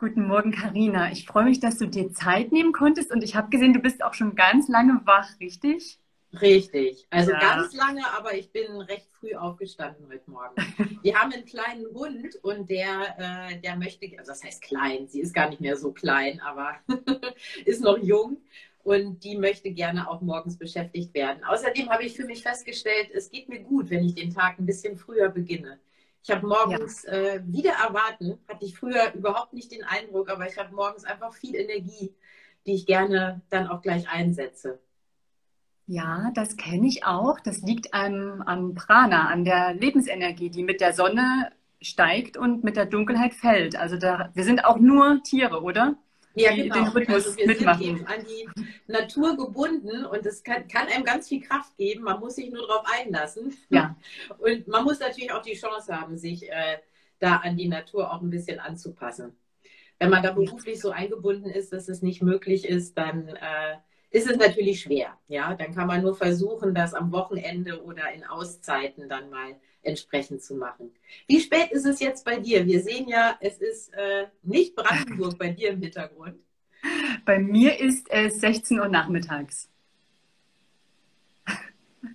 Guten Morgen, Karina. Ich freue mich, dass du dir Zeit nehmen konntest und ich habe gesehen, du bist auch schon ganz lange wach, richtig? Richtig. Also ja. ganz lange, aber ich bin recht früh aufgestanden heute Morgen. Wir haben einen kleinen Hund und der, äh, der möchte, also das heißt klein, sie ist gar nicht mehr so klein, aber ist noch jung und die möchte gerne auch morgens beschäftigt werden. Außerdem habe ich für mich festgestellt, es geht mir gut, wenn ich den Tag ein bisschen früher beginne. Ich habe morgens ja. äh, wieder erwarten, hatte ich früher überhaupt nicht den Eindruck, aber ich habe morgens einfach viel Energie, die ich gerne dann auch gleich einsetze. Ja, das kenne ich auch. Das liegt am, am Prana, an der Lebensenergie, die mit der Sonne steigt und mit der Dunkelheit fällt. Also da, wir sind auch nur Tiere, oder? Ja, genau. den Rhythmus also wir mitmachen. sind eben an die Natur gebunden und es kann, kann, einem ganz viel Kraft geben. Man muss sich nur darauf einlassen. Ja. Und man muss natürlich auch die Chance haben, sich äh, da an die Natur auch ein bisschen anzupassen. Wenn man da beruflich so eingebunden ist, dass es nicht möglich ist, dann äh, ist es natürlich schwer. Ja, dann kann man nur versuchen, das am Wochenende oder in Auszeiten dann mal entsprechend zu machen. Wie spät ist es jetzt bei dir? Wir sehen ja, es ist äh, nicht Brandenburg bei dir im Hintergrund. Bei mir ist es 16 Uhr nachmittags.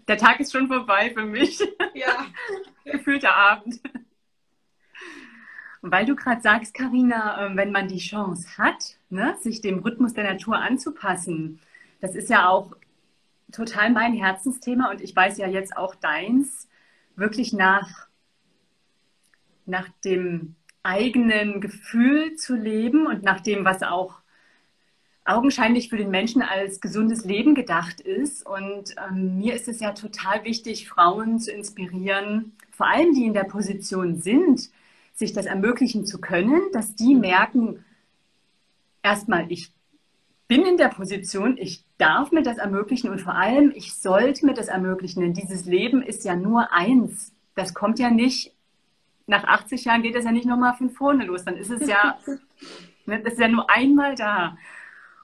Der Tag ist schon vorbei für mich. Ja. Gefühlter Abend. Weil du gerade sagst, Karina, ähm, wenn man die Chance hat, ne, sich dem Rhythmus der Natur anzupassen, das ist ja auch total mein Herzensthema und ich weiß ja jetzt auch deins wirklich nach, nach dem eigenen Gefühl zu leben und nach dem, was auch augenscheinlich für den Menschen als gesundes Leben gedacht ist. Und ähm, mir ist es ja total wichtig, Frauen zu inspirieren, vor allem die in der Position sind, sich das ermöglichen zu können, dass die merken, erstmal, ich bin in der Position, ich darf mir das ermöglichen und vor allem, ich sollte mir das ermöglichen, denn dieses Leben ist ja nur eins. Das kommt ja nicht, nach 80 Jahren geht es ja nicht nochmal von vorne los, dann ist es ja, ne, das ist ja nur einmal da.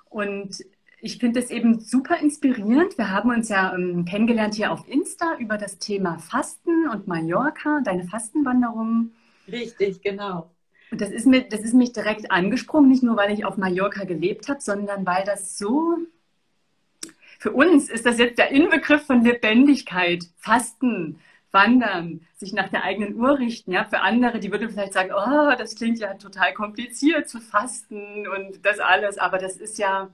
Und ich finde es eben super inspirierend. Wir haben uns ja ähm, kennengelernt hier auf Insta über das Thema Fasten und Mallorca, deine Fastenwanderung. Richtig, genau. Und das ist, mir, das ist mich direkt angesprungen, nicht nur, weil ich auf Mallorca gelebt habe, sondern weil das so, für uns ist das jetzt der Inbegriff von Lebendigkeit, Fasten, Wandern, sich nach der eigenen Uhr richten. Ja, für andere, die würden vielleicht sagen, oh, das klingt ja total kompliziert zu fasten und das alles, aber das ist ja,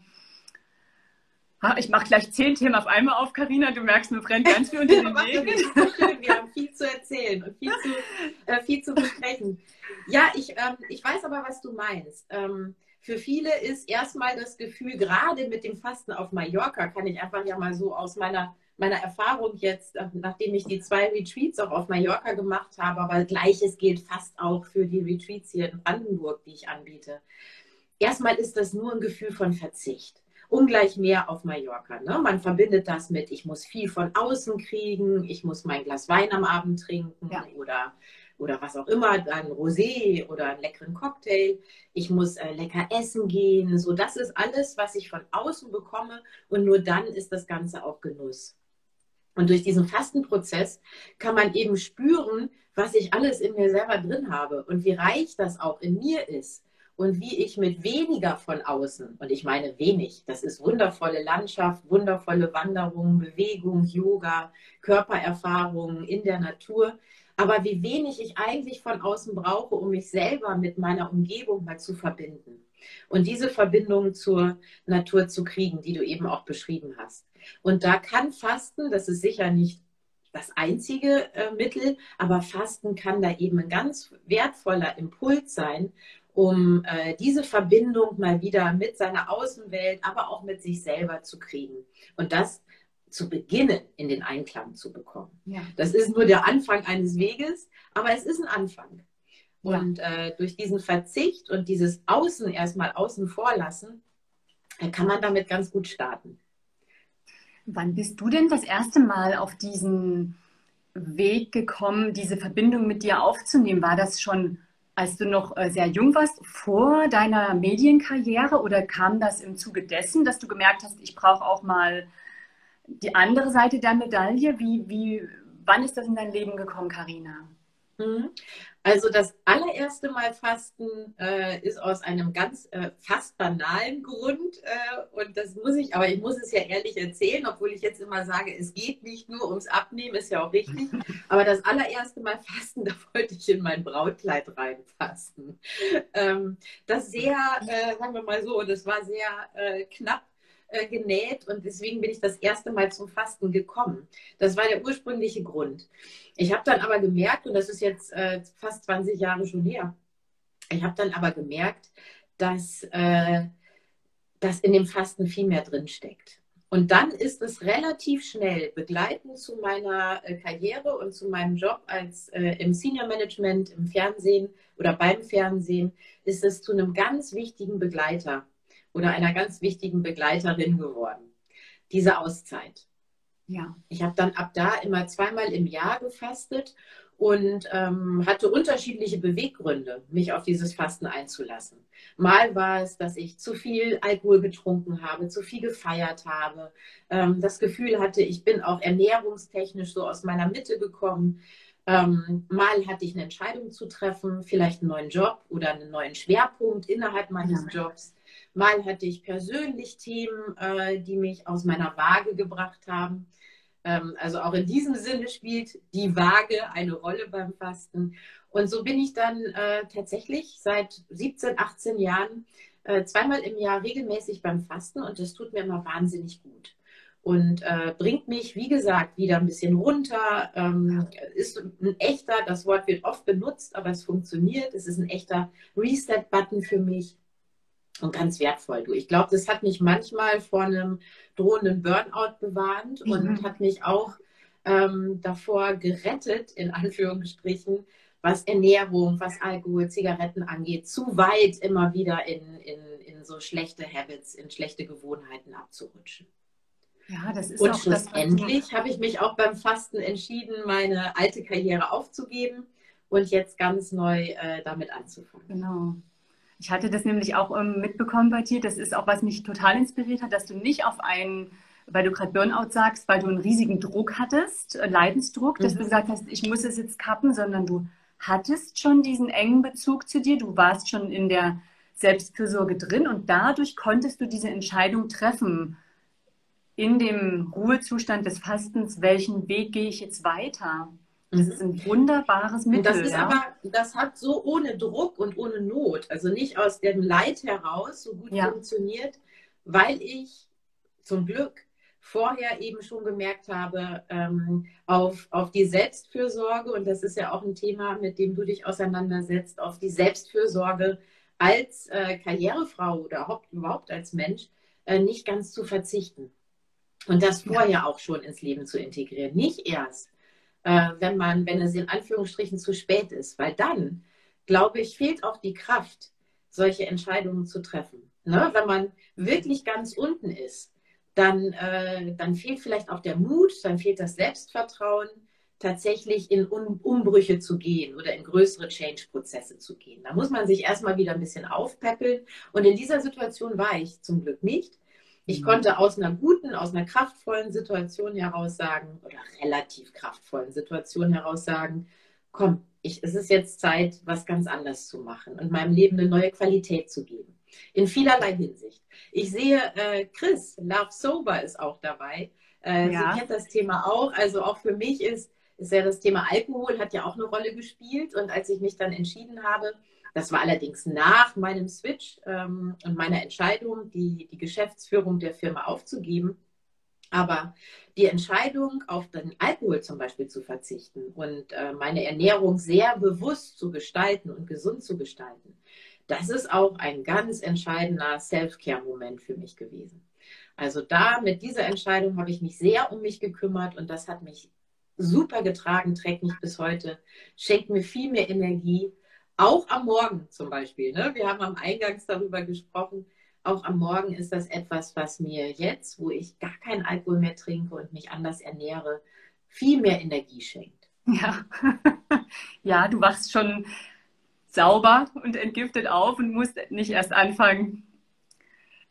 ich mache gleich zehn Themen auf einmal auf, Karina. Du merkst, mir brennt ganz viel unter den Nägeln. Wir haben viel zu erzählen und viel zu, äh, viel zu besprechen. Ja, ich, ähm, ich weiß aber, was du meinst. Ähm, für viele ist erstmal das Gefühl, gerade mit dem Fasten auf Mallorca, kann ich einfach ja mal so aus meiner, meiner Erfahrung jetzt, äh, nachdem ich die zwei Retreats auch auf Mallorca gemacht habe, aber gleiches gilt fast auch für die Retreats hier in Brandenburg, die ich anbiete. Erstmal ist das nur ein Gefühl von Verzicht ungleich mehr auf Mallorca. Ne? Man verbindet das mit, ich muss viel von außen kriegen, ich muss mein Glas Wein am Abend trinken ja. oder oder was auch immer, ein Rosé oder einen leckeren Cocktail. Ich muss äh, lecker essen gehen. So, das ist alles, was ich von außen bekomme. Und nur dann ist das Ganze auch Genuss. Und durch diesen Fastenprozess kann man eben spüren, was ich alles in mir selber drin habe und wie reich das auch in mir ist und wie ich mit weniger von außen, und ich meine wenig, das ist wundervolle Landschaft, wundervolle Wanderungen, Bewegung, Yoga, Körpererfahrungen in der Natur, aber wie wenig ich eigentlich von außen brauche, um mich selber mit meiner Umgebung mal zu verbinden. Und diese Verbindung zur Natur zu kriegen, die du eben auch beschrieben hast. Und da kann Fasten, das ist sicher nicht das einzige äh, Mittel, aber Fasten kann da eben ein ganz wertvoller Impuls sein, um äh, diese Verbindung mal wieder mit seiner Außenwelt, aber auch mit sich selber zu kriegen. Und das zu beginnen, in den Einklang zu bekommen. Ja. Das ist nur der Anfang eines Weges, aber es ist ein Anfang. Ja. Und äh, durch diesen Verzicht und dieses Außen erstmal außen vor lassen, äh, kann man damit ganz gut starten. Wann bist du denn das erste Mal auf diesen Weg gekommen, diese Verbindung mit dir aufzunehmen? War das schon, als du noch äh, sehr jung warst, vor deiner Medienkarriere oder kam das im Zuge dessen, dass du gemerkt hast, ich brauche auch mal die andere Seite der Medaille, wie, wie, wann ist das in dein Leben gekommen, Karina? Mhm. Also das allererste Mal Fasten äh, ist aus einem ganz äh, fast banalen Grund äh, und das muss ich, aber ich muss es ja ehrlich erzählen, obwohl ich jetzt immer sage, es geht nicht nur ums Abnehmen, ist ja auch richtig. Aber das allererste Mal Fasten, da wollte ich in mein Brautkleid reinfasten. Ähm, das sehr, äh, sagen wir mal so, das war sehr äh, knapp äh, genäht und deswegen bin ich das erste Mal zum Fasten gekommen. Das war der ursprüngliche Grund. Ich habe dann aber gemerkt, und das ist jetzt äh, fast 20 Jahre schon her, ich habe dann aber gemerkt, dass, äh, dass in dem Fasten viel mehr drin steckt. Und dann ist es relativ schnell begleitend zu meiner äh, Karriere und zu meinem Job als äh, im Senior Management, im Fernsehen oder beim Fernsehen, ist es zu einem ganz wichtigen Begleiter oder einer ganz wichtigen Begleiterin geworden. Diese Auszeit. Ja. Ich habe dann ab da immer zweimal im Jahr gefastet und ähm, hatte unterschiedliche Beweggründe, mich auf dieses Fasten einzulassen. Mal war es, dass ich zu viel Alkohol getrunken habe, zu viel gefeiert habe, ähm, das Gefühl hatte, ich bin auch ernährungstechnisch so aus meiner Mitte gekommen. Ähm, mal hatte ich eine Entscheidung zu treffen, vielleicht einen neuen Job oder einen neuen Schwerpunkt innerhalb meines ja. Jobs. Mal hatte ich persönlich Themen, äh, die mich aus meiner Waage gebracht haben. Ähm, also auch in diesem Sinne spielt die Waage eine Rolle beim Fasten. Und so bin ich dann äh, tatsächlich seit 17, 18 Jahren äh, zweimal im Jahr regelmäßig beim Fasten und das tut mir immer wahnsinnig gut und äh, bringt mich, wie gesagt, wieder ein bisschen runter. Ähm, ist ein echter, das Wort wird oft benutzt, aber es funktioniert. Es ist ein echter Reset-Button für mich und ganz wertvoll. Du, ich glaube, das hat mich manchmal vor einem drohenden Burnout bewahrt mhm. und hat mich auch ähm, davor gerettet, in Anführungsstrichen, was Ernährung, was Alkohol, Zigaretten angeht, zu weit immer wieder in, in, in so schlechte Habits, in schlechte Gewohnheiten abzurutschen. Ja, das ist und auch schlussendlich habe ich mich auch beim Fasten entschieden, meine alte Karriere aufzugeben und jetzt ganz neu äh, damit anzufangen. Genau. Ich hatte das nämlich auch ähm, mitbekommen bei dir. Das ist auch, was mich total inspiriert hat, dass du nicht auf einen, weil du gerade Burnout sagst, weil du einen riesigen Druck hattest, äh, Leidensdruck, mhm. dass du gesagt hast, ich muss es jetzt kappen, sondern du hattest schon diesen engen Bezug zu dir. Du warst schon in der Selbstfürsorge drin und dadurch konntest du diese Entscheidung treffen in dem Ruhezustand des Fastens, welchen Weg gehe ich jetzt weiter? Das ist ein wunderbares Mittel. das ist ja? aber, das hat so ohne Druck und ohne Not, also nicht aus dem Leid heraus so gut ja. funktioniert, weil ich zum Glück vorher eben schon gemerkt habe, ähm, auf, auf die Selbstfürsorge, und das ist ja auch ein Thema, mit dem du dich auseinandersetzt, auf die Selbstfürsorge als äh, Karrierefrau oder überhaupt als Mensch äh, nicht ganz zu verzichten. Und das vorher ja. auch schon ins Leben zu integrieren. Nicht erst, äh, wenn man, wenn es in Anführungsstrichen zu spät ist, weil dann, glaube ich, fehlt auch die Kraft, solche Entscheidungen zu treffen. Ne? Wenn man wirklich ganz unten ist, dann, äh, dann fehlt vielleicht auch der Mut, dann fehlt das Selbstvertrauen, tatsächlich in um Umbrüche zu gehen oder in größere Change-Prozesse zu gehen. Da muss man sich erstmal wieder ein bisschen aufpäppeln. Und in dieser Situation war ich zum Glück nicht. Ich mhm. konnte aus einer guten, aus einer kraftvollen Situation heraus sagen, oder relativ kraftvollen Situation heraus sagen, komm, ich, es ist jetzt Zeit, was ganz anders zu machen und meinem Leben eine neue Qualität zu geben. In vielerlei Hinsicht. Ich sehe, äh, Chris, Love Sober ist auch dabei. Äh, ja. Sie kennt das Thema auch. Also auch für mich ist, ist ja das Thema Alkohol hat ja auch eine Rolle gespielt. Und als ich mich dann entschieden habe, das war allerdings nach meinem Switch ähm, und meiner Entscheidung, die, die Geschäftsführung der Firma aufzugeben. Aber die Entscheidung, auf den Alkohol zum Beispiel zu verzichten und äh, meine Ernährung sehr bewusst zu gestalten und gesund zu gestalten, das ist auch ein ganz entscheidender Self-Care-Moment für mich gewesen. Also da mit dieser Entscheidung habe ich mich sehr um mich gekümmert und das hat mich super getragen, trägt mich bis heute, schenkt mir viel mehr Energie auch am Morgen zum Beispiel. Ne? Wir haben am Eingangs darüber gesprochen. Auch am Morgen ist das etwas, was mir jetzt, wo ich gar keinen Alkohol mehr trinke und mich anders ernähre, viel mehr Energie schenkt. Ja, ja du wachst schon sauber und entgiftet auf und musst nicht erst anfangen.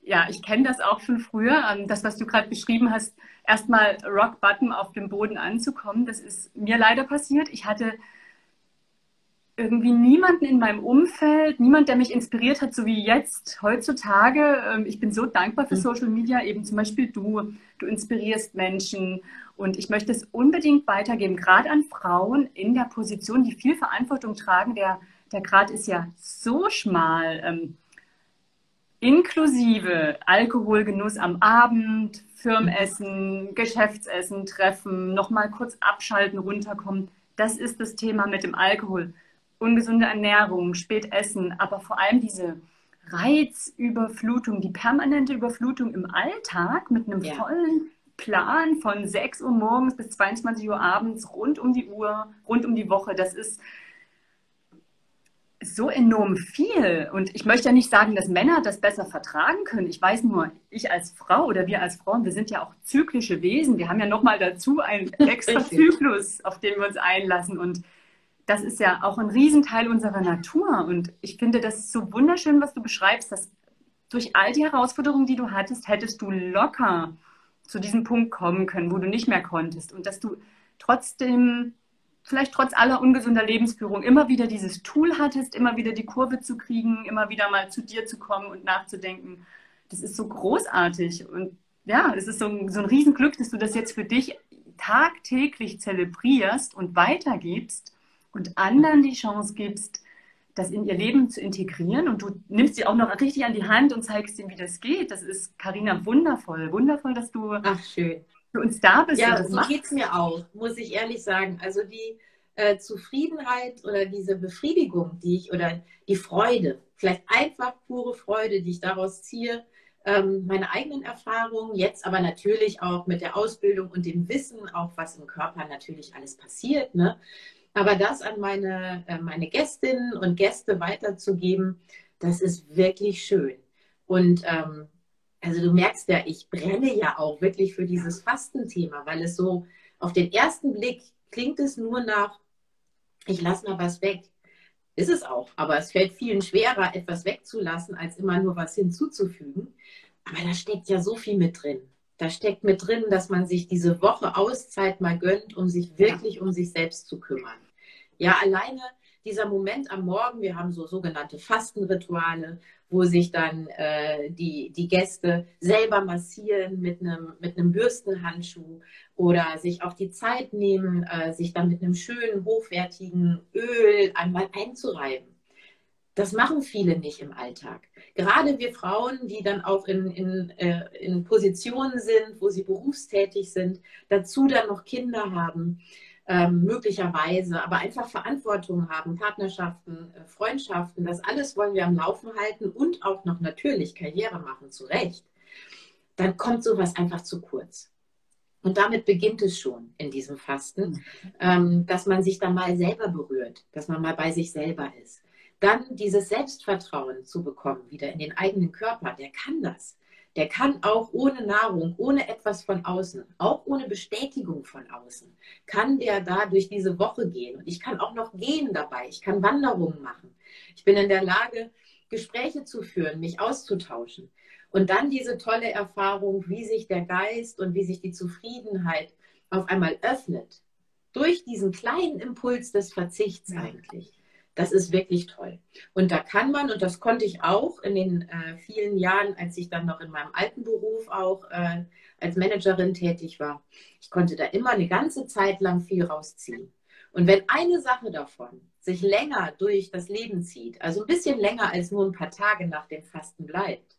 Ja, ich kenne das auch von früher. Ähm, das, was du gerade beschrieben hast, erstmal Rock Bottom auf dem Boden anzukommen, das ist mir leider passiert. Ich hatte irgendwie niemanden in meinem Umfeld, niemand, der mich inspiriert hat, so wie jetzt, heutzutage. Ähm, ich bin so dankbar für mhm. Social Media, eben zum Beispiel du. Du inspirierst Menschen und ich möchte es unbedingt weitergeben, gerade an Frauen in der Position, die viel Verantwortung tragen. Der, der Grad ist ja so schmal. Ähm, inklusive Alkoholgenuss am Abend, Firmenessen, Geschäftsessen, Treffen, nochmal kurz abschalten, runterkommen. Das ist das Thema mit dem Alkohol ungesunde Ernährung, spät essen, aber vor allem diese Reizüberflutung, die permanente Überflutung im Alltag mit einem ja. vollen Plan von 6 Uhr morgens bis 22 Uhr abends rund um die Uhr, rund um die Woche, das ist so enorm viel. Und ich möchte ja nicht sagen, dass Männer das besser vertragen können. Ich weiß nur, ich als Frau oder wir als Frauen, wir sind ja auch zyklische Wesen. Wir haben ja nochmal dazu einen extra Zyklus, auf den wir uns einlassen. Und das ist ja auch ein Riesenteil unserer Natur. Und ich finde das so wunderschön, was du beschreibst, dass durch all die Herausforderungen, die du hattest, hättest du locker zu diesem Punkt kommen können, wo du nicht mehr konntest. Und dass du trotzdem, vielleicht trotz aller ungesunder Lebensführung, immer wieder dieses Tool hattest, immer wieder die Kurve zu kriegen, immer wieder mal zu dir zu kommen und nachzudenken. Das ist so großartig. Und ja, es ist so ein, so ein Riesenglück, dass du das jetzt für dich tagtäglich zelebrierst und weitergibst und anderen die Chance gibst, das in ihr Leben zu integrieren und du nimmst sie auch noch richtig an die Hand und zeigst ihnen, wie das geht. Das ist, Karina, wundervoll. Wundervoll, dass du Ach, schön. für uns da bist. Ja, so geht es mir auch, muss ich ehrlich sagen. Also die äh, Zufriedenheit oder diese Befriedigung, die ich, oder die Freude, vielleicht einfach pure Freude, die ich daraus ziehe, ähm, meine eigenen Erfahrungen, jetzt aber natürlich auch mit der Ausbildung und dem Wissen, auch was im Körper natürlich alles passiert. Ne? Aber das an meine, äh, meine Gästinnen und Gäste weiterzugeben, das ist wirklich schön. Und ähm, also du merkst ja, ich brenne ja auch wirklich für dieses Fastenthema, weil es so auf den ersten Blick klingt es nur nach, ich lasse mal was weg. Ist es auch, aber es fällt vielen schwerer, etwas wegzulassen, als immer nur was hinzuzufügen. Aber da steckt ja so viel mit drin. Da steckt mit drin, dass man sich diese Woche Auszeit mal gönnt, um sich wirklich um sich selbst zu kümmern. Ja, alleine dieser Moment am Morgen, wir haben so sogenannte Fastenrituale, wo sich dann äh, die, die Gäste selber massieren mit einem, mit einem Bürstenhandschuh oder sich auch die Zeit nehmen, äh, sich dann mit einem schönen, hochwertigen Öl einmal einzureiben. Das machen viele nicht im Alltag. Gerade wir Frauen, die dann auch in, in, äh, in Positionen sind, wo sie berufstätig sind, dazu dann noch Kinder haben ähm, möglicherweise, aber einfach Verantwortung haben, Partnerschaften, äh, Freundschaften, das alles wollen wir am Laufen halten und auch noch natürlich Karriere machen, zu Recht, dann kommt sowas einfach zu kurz. Und damit beginnt es schon in diesem Fasten, mhm. ähm, dass man sich dann mal selber berührt, dass man mal bei sich selber ist. Dann dieses Selbstvertrauen zu bekommen, wieder in den eigenen Körper, der kann das der kann auch ohne Nahrung, ohne etwas von außen, auch ohne Bestätigung von außen, kann der da durch diese Woche gehen. Und ich kann auch noch gehen dabei. Ich kann Wanderungen machen. Ich bin in der Lage, Gespräche zu führen, mich auszutauschen. Und dann diese tolle Erfahrung, wie sich der Geist und wie sich die Zufriedenheit auf einmal öffnet. Durch diesen kleinen Impuls des Verzichts ja. eigentlich. Das ist wirklich toll. Und da kann man, und das konnte ich auch in den äh, vielen Jahren, als ich dann noch in meinem alten Beruf auch äh, als Managerin tätig war, ich konnte da immer eine ganze Zeit lang viel rausziehen. Und wenn eine Sache davon sich länger durch das Leben zieht, also ein bisschen länger als nur ein paar Tage nach dem Fasten bleibt,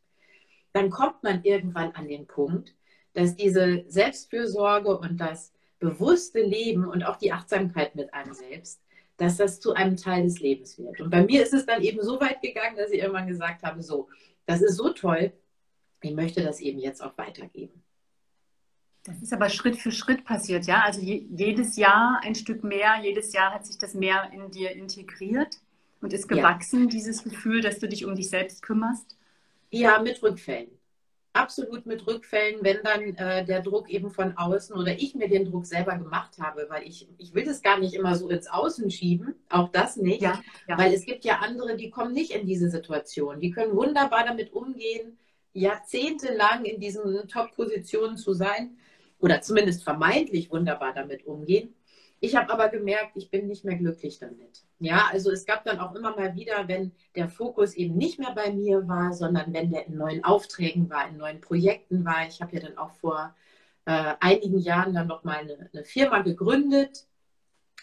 dann kommt man irgendwann an den Punkt, dass diese Selbstfürsorge und das bewusste Leben und auch die Achtsamkeit mit einem selbst dass das zu einem Teil des Lebens wird. Und bei mir ist es dann eben so weit gegangen, dass ich irgendwann gesagt habe, so, das ist so toll, ich möchte das eben jetzt auch weitergeben. Das ist aber Schritt für Schritt passiert, ja? Also je, jedes Jahr ein Stück mehr, jedes Jahr hat sich das mehr in dir integriert und ist gewachsen, ja. dieses Gefühl, dass du dich um dich selbst kümmerst? Ja, mit Rückfällen absolut mit Rückfällen, wenn dann äh, der Druck eben von außen oder ich mir den Druck selber gemacht habe, weil ich, ich will das gar nicht immer so ins Außen schieben, auch das nicht, ja, ja. weil es gibt ja andere, die kommen nicht in diese Situation, die können wunderbar damit umgehen, jahrzehntelang in diesen Top-Positionen zu sein oder zumindest vermeintlich wunderbar damit umgehen. Ich habe aber gemerkt, ich bin nicht mehr glücklich damit. Ja, also es gab dann auch immer mal wieder, wenn der Fokus eben nicht mehr bei mir war, sondern wenn der in neuen Aufträgen war, in neuen Projekten war. Ich habe ja dann auch vor äh, einigen Jahren dann nochmal eine, eine Firma gegründet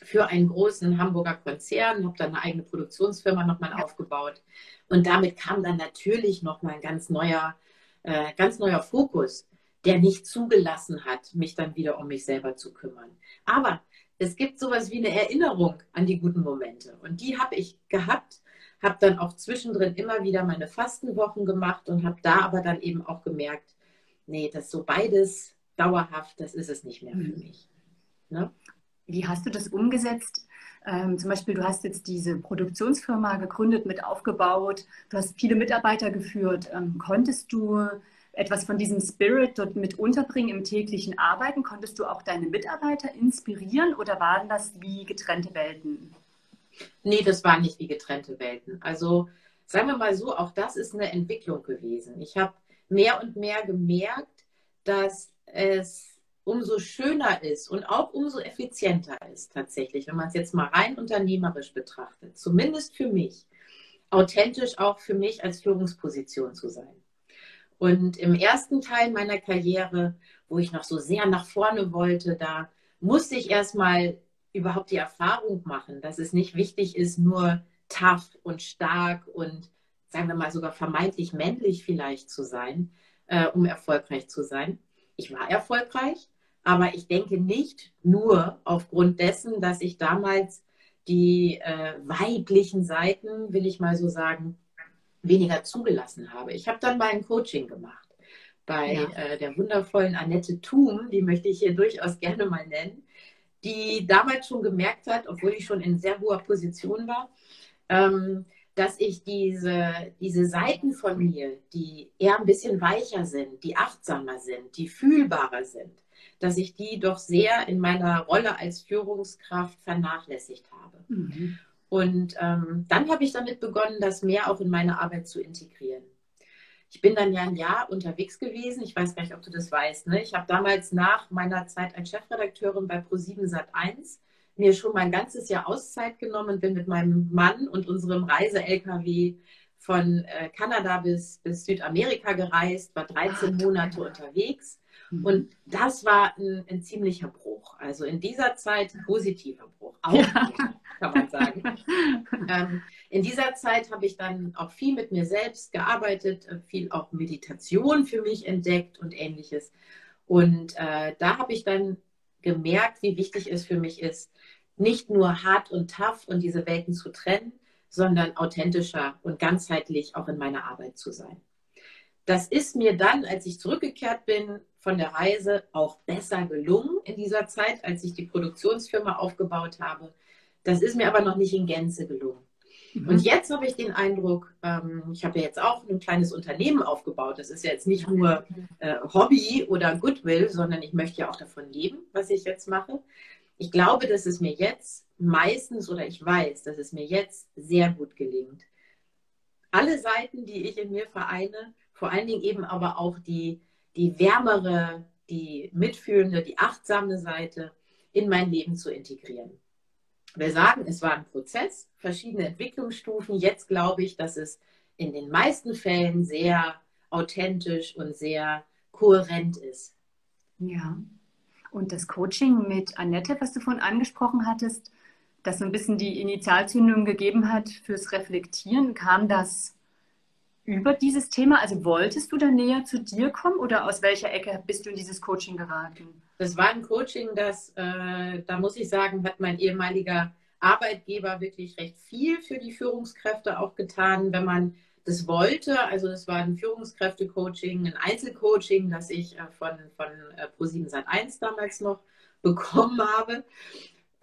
für einen großen Hamburger Konzern, habe dann eine eigene Produktionsfirma nochmal ja. aufgebaut. Und damit kam dann natürlich nochmal ein ganz neuer, äh, ganz neuer Fokus, der nicht zugelassen hat, mich dann wieder um mich selber zu kümmern. Aber es gibt sowas wie eine Erinnerung an die guten Momente. Und die habe ich gehabt, habe dann auch zwischendrin immer wieder meine Fastenwochen gemacht und habe da aber dann eben auch gemerkt, nee, das so beides dauerhaft, das ist es nicht mehr für mhm. mich. Ne? Wie hast du das umgesetzt? Ähm, zum Beispiel, du hast jetzt diese Produktionsfirma gegründet, mit aufgebaut, du hast viele Mitarbeiter geführt. Ähm, konntest du etwas von diesem Spirit dort mit unterbringen im täglichen Arbeiten? Konntest du auch deine Mitarbeiter inspirieren oder waren das wie getrennte Welten? Nee, das waren nicht wie getrennte Welten. Also sagen wir mal so, auch das ist eine Entwicklung gewesen. Ich habe mehr und mehr gemerkt, dass es umso schöner ist und auch umso effizienter ist tatsächlich, wenn man es jetzt mal rein unternehmerisch betrachtet, zumindest für mich, authentisch auch für mich als Führungsposition zu sein. Und im ersten Teil meiner Karriere, wo ich noch so sehr nach vorne wollte, da musste ich erstmal überhaupt die Erfahrung machen, dass es nicht wichtig ist, nur tough und stark und sagen wir mal sogar vermeintlich männlich vielleicht zu sein, äh, um erfolgreich zu sein. Ich war erfolgreich, aber ich denke nicht nur aufgrund dessen, dass ich damals die äh, weiblichen Seiten, will ich mal so sagen, weniger zugelassen habe. Ich habe dann mal ein Coaching gemacht bei ja. äh, der wundervollen Annette Thum, die möchte ich hier durchaus gerne mal nennen, die damals schon gemerkt hat, obwohl ich schon in sehr hoher Position war, ähm, dass ich diese, diese Seiten von mir, die eher ein bisschen weicher sind, die achtsamer sind, die fühlbarer sind, dass ich die doch sehr in meiner Rolle als Führungskraft vernachlässigt habe. Mhm. Und ähm, dann habe ich damit begonnen, das mehr auch in meine Arbeit zu integrieren. Ich bin dann ja ein Jahr unterwegs gewesen. Ich weiß gar nicht, ob du das weißt. Ne? Ich habe damals nach meiner Zeit als Chefredakteurin bei Pro7 Sat1 mir schon mein ganzes Jahr Auszeit genommen, bin mit meinem Mann und unserem Reise-LKW von äh, Kanada bis, bis Südamerika gereist, war 13 Ach, Monate unterwegs. Und das war ein, ein, ziemlicher Bruch. Also in dieser Zeit positiver Bruch, auch ja. kann man sagen. ähm, in dieser Zeit habe ich dann auch viel mit mir selbst gearbeitet, äh, viel auch Meditation für mich entdeckt und ähnliches. Und äh, da habe ich dann gemerkt, wie wichtig es für mich ist, nicht nur hart und tough und diese Welten zu trennen, sondern authentischer und ganzheitlich auch in meiner Arbeit zu sein. Das ist mir dann, als ich zurückgekehrt bin von der Reise, auch besser gelungen in dieser Zeit, als ich die Produktionsfirma aufgebaut habe. Das ist mir aber noch nicht in Gänze gelungen. Mhm. Und jetzt habe ich den Eindruck, ähm, ich habe ja jetzt auch ein kleines Unternehmen aufgebaut. Das ist ja jetzt nicht nur äh, Hobby oder Goodwill, sondern ich möchte ja auch davon leben, was ich jetzt mache. Ich glaube, dass es mir jetzt meistens oder ich weiß, dass es mir jetzt sehr gut gelingt. Alle Seiten, die ich in mir vereine, vor allen Dingen eben aber auch die, die wärmere, die mitfühlende, die achtsame Seite in mein Leben zu integrieren. Wir sagen, es war ein Prozess, verschiedene Entwicklungsstufen. Jetzt glaube ich, dass es in den meisten Fällen sehr authentisch und sehr kohärent ist. Ja. Und das Coaching mit Annette, was du vorhin angesprochen hattest, das so ein bisschen die Initialzündung gegeben hat fürs Reflektieren, kam das über dieses Thema? Also wolltest du da näher zu dir kommen oder aus welcher Ecke bist du in dieses Coaching geraten? Das war ein Coaching, das, äh, da muss ich sagen, hat mein ehemaliger Arbeitgeber wirklich recht viel für die Führungskräfte auch getan, wenn man das wollte. Also es war ein Führungskräfte-Coaching, ein Einzelcoaching, das ich äh, von, von äh, Pro7 Sat1 damals noch bekommen habe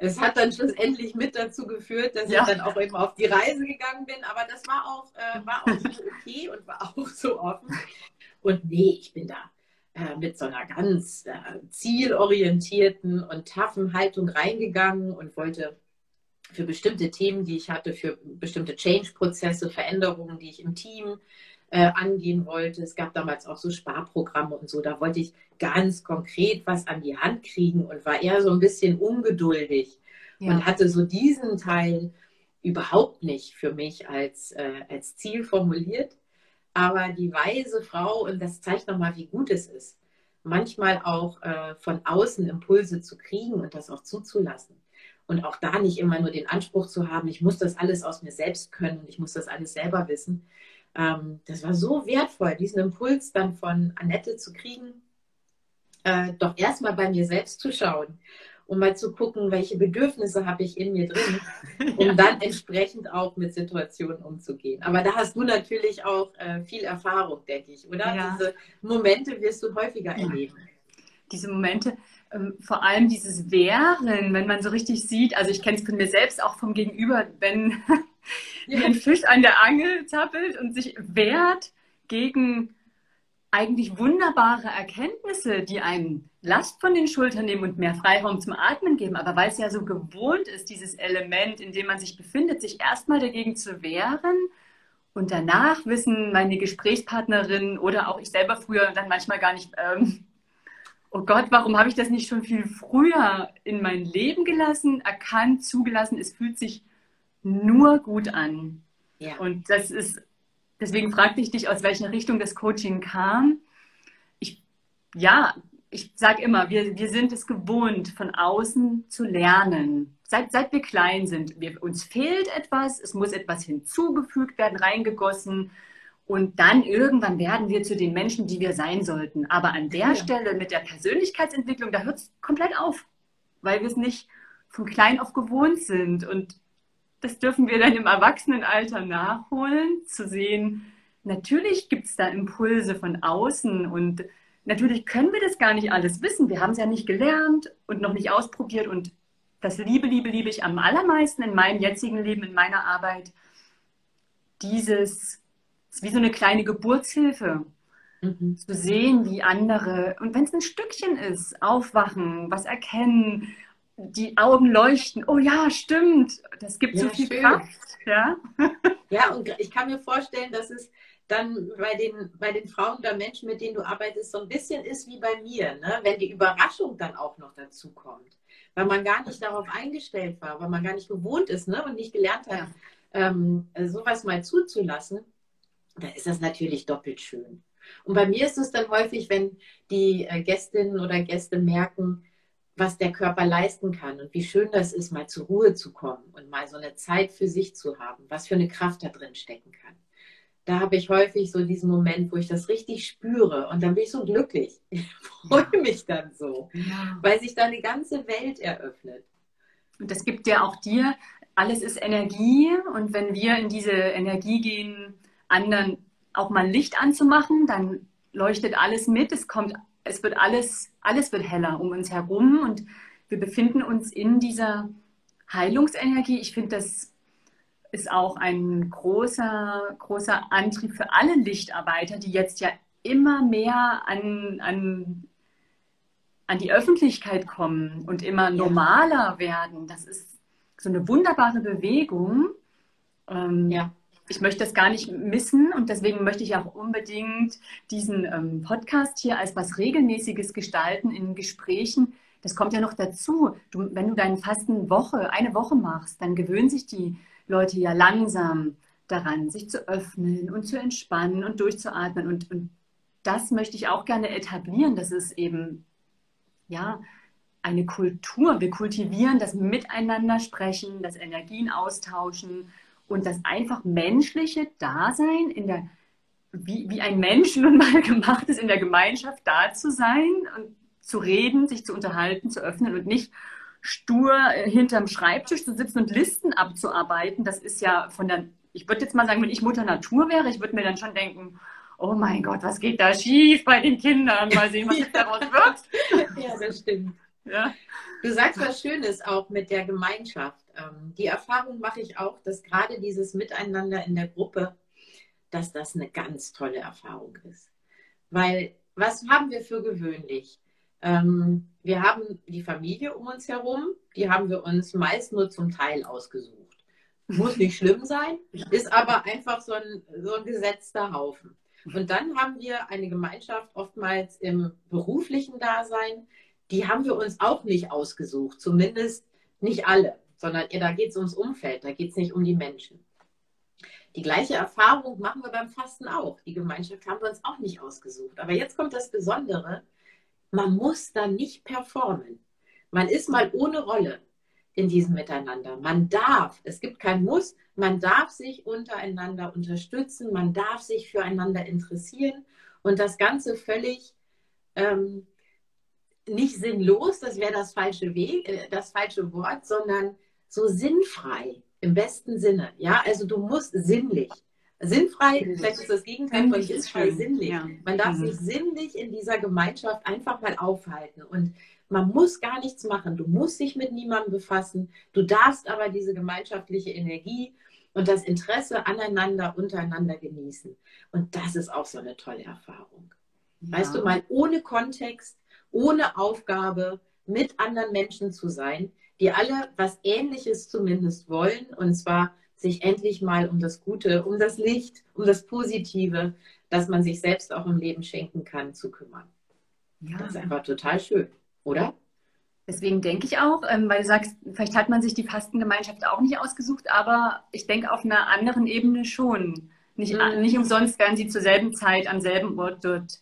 es hat dann schlussendlich mit dazu geführt, dass ja. ich dann auch eben auf die Reise gegangen bin. Aber das war auch, äh, war auch so okay und war auch so offen. Und nee, ich bin da äh, mit so einer ganz äh, zielorientierten und taffen Haltung reingegangen und wollte für bestimmte Themen, die ich hatte, für bestimmte Change-Prozesse, Veränderungen, die ich im Team äh, angehen wollte. Es gab damals auch so Sparprogramme und so. Da wollte ich ganz konkret was an die Hand kriegen und war eher so ein bisschen ungeduldig. ja. und hatte so diesen Teil überhaupt nicht für mich als, äh, als Ziel formuliert. Aber die weise Frau, und das zeigt nochmal, wie gut es ist, manchmal auch äh, von außen Impulse zu kriegen und das auch zuzulassen. Und auch da nicht immer nur den Anspruch zu haben, ich muss das alles aus mir selbst können und ich muss das alles selber wissen. Ähm, das war so wertvoll, diesen Impuls dann von Annette zu kriegen, äh, doch erstmal bei mir selbst zu schauen um mal zu gucken, welche Bedürfnisse habe ich in mir drin, um ja. dann entsprechend auch mit Situationen umzugehen. Aber da hast du natürlich auch äh, viel Erfahrung, denke ich, oder? Ja. Diese Momente wirst du häufiger ja. erleben. Diese Momente, ähm, vor allem dieses Wehren, wenn man so richtig sieht, also ich kenne es von mir selbst auch vom Gegenüber, wenn ja. ein Fisch an der Angel zappelt und sich wehrt gegen eigentlich wunderbare Erkenntnisse, die einen Last von den Schultern nehmen und mehr Freiraum zum Atmen geben. Aber weil es ja so gewohnt ist, dieses Element, in dem man sich befindet, sich erstmal dagegen zu wehren und danach wissen meine Gesprächspartnerin oder auch ich selber früher dann manchmal gar nicht, ähm, oh Gott, warum habe ich das nicht schon viel früher in mein Leben gelassen, erkannt, zugelassen? Es fühlt sich nur gut an. Ja. Und das ist Deswegen fragte ich dich, aus welcher Richtung das Coaching kam. Ich, ja, ich sage immer, wir, wir sind es gewohnt, von außen zu lernen. Seit, seit wir klein sind, wir, uns fehlt etwas, es muss etwas hinzugefügt werden, reingegossen. Und dann irgendwann werden wir zu den Menschen, die wir sein sollten. Aber an der ja. Stelle mit der Persönlichkeitsentwicklung, da hört es komplett auf, weil wir es nicht von klein auf gewohnt sind. Und das dürfen wir dann im Erwachsenenalter nachholen, zu sehen, natürlich gibt es da Impulse von außen und natürlich können wir das gar nicht alles wissen. Wir haben es ja nicht gelernt und noch nicht ausprobiert und das liebe, liebe, liebe ich am allermeisten in meinem jetzigen Leben, in meiner Arbeit. Dieses, ist wie so eine kleine Geburtshilfe. Mhm. Zu sehen, wie andere, und wenn es ein Stückchen ist, aufwachen, was erkennen die Augen leuchten. Oh ja, stimmt. Das gibt ja, so viel schön. Kraft. Ja? ja, und ich kann mir vorstellen, dass es dann bei den, bei den Frauen oder Menschen, mit denen du arbeitest, so ein bisschen ist wie bei mir, ne? wenn die Überraschung dann auch noch dazu kommt. Weil man gar nicht darauf eingestellt war, weil man gar nicht gewohnt ist ne? und nicht gelernt hat, ja. ähm, sowas mal zuzulassen, da ist das natürlich doppelt schön. Und bei mir ist es dann häufig, wenn die äh, Gästinnen oder Gäste merken, was der Körper leisten kann und wie schön das ist, mal zur Ruhe zu kommen und mal so eine Zeit für sich zu haben, was für eine Kraft da drin stecken kann. Da habe ich häufig so diesen Moment, wo ich das richtig spüre und dann bin ich so glücklich. Ich freue ja. mich dann so, ja. weil sich da eine ganze Welt eröffnet. Und das gibt ja auch dir, alles ist Energie und wenn wir in diese Energie gehen, anderen auch mal Licht anzumachen, dann leuchtet alles mit, es kommt es wird alles, alles wird heller um uns herum und wir befinden uns in dieser Heilungsenergie. Ich finde, das ist auch ein großer, großer Antrieb für alle Lichtarbeiter, die jetzt ja immer mehr an, an, an die Öffentlichkeit kommen und immer normaler werden. Das ist so eine wunderbare Bewegung. Ähm, ja ich möchte das gar nicht missen und deswegen möchte ich auch unbedingt diesen ähm, Podcast hier als was Regelmäßiges gestalten in Gesprächen. Das kommt ja noch dazu. Du, wenn du deine Fastenwoche, eine Woche machst, dann gewöhnen sich die Leute ja langsam daran, sich zu öffnen und zu entspannen und durchzuatmen. Und, und das möchte ich auch gerne etablieren, dass es eben, ja, eine Kultur. Wir kultivieren das Miteinander sprechen, das Energien austauschen und das einfach menschliche Dasein in der, wie, wie ein Mensch nun mal gemacht ist, in der Gemeinschaft da zu sein und zu reden, sich zu unterhalten, zu öffnen und nicht stur äh, hinterm Schreibtisch zu sitzen und Listen abzuarbeiten. Das ist ja von der, ich würde jetzt mal sagen, wenn ich Mutter Natur wäre, ich würde mir dann schon denken, oh mein Gott, was geht da schief bei den Kindern? Mal sehen, was daraus wird. Ja, das stimmt. Ja. Du sagst was Schönes auch mit der Gemeinschaft. Ähm, die Erfahrung mache ich auch, dass gerade dieses Miteinander in der Gruppe, dass das eine ganz tolle Erfahrung ist. Weil was haben wir für gewöhnlich? Ähm, wir haben die Familie um uns herum, die haben wir uns meist nur zum Teil ausgesucht. Muss nicht schlimm sein, ist aber einfach so ein, so ein gesetzter Haufen. Und dann haben wir eine Gemeinschaft oftmals im beruflichen Dasein, die haben wir uns auch nicht ausgesucht, zumindest nicht alle sondern da geht es ums Umfeld, da geht es nicht um die Menschen. Die gleiche Erfahrung machen wir beim Fasten auch. Die Gemeinschaft haben wir uns auch nicht ausgesucht. Aber jetzt kommt das Besondere, man muss da nicht performen. Man ist mal ohne Rolle in diesem Miteinander. Man darf, es gibt kein Muss, man darf sich untereinander unterstützen, man darf sich füreinander interessieren und das Ganze völlig ähm, nicht sinnlos, das wäre das falsche Weg, äh, das falsche Wort, sondern so sinnfrei im besten Sinne. Ja, also du musst sinnlich. Sinnfrei, vielleicht ist das Gegenteil von sinnfrei sinnlich. Ja. Man darf mhm. sich sinnlich in dieser Gemeinschaft einfach mal aufhalten und man muss gar nichts machen. Du musst dich mit niemandem befassen. Du darfst aber diese gemeinschaftliche Energie und das Interesse aneinander, untereinander genießen. Und das ist auch so eine tolle Erfahrung. Ja. Weißt du, mal ohne Kontext, ohne Aufgabe, mit anderen Menschen zu sein, die alle was Ähnliches zumindest wollen, und zwar sich endlich mal um das Gute, um das Licht, um das Positive, das man sich selbst auch im Leben schenken kann, zu kümmern. Ja. Das ist einfach total schön oder? Deswegen denke ich auch, ähm, weil du sagst, vielleicht hat man sich die Fastengemeinschaft auch nicht ausgesucht, aber ich denke auf einer anderen Ebene schon. Nicht, mhm. nicht umsonst werden sie zur selben Zeit am selben Ort dort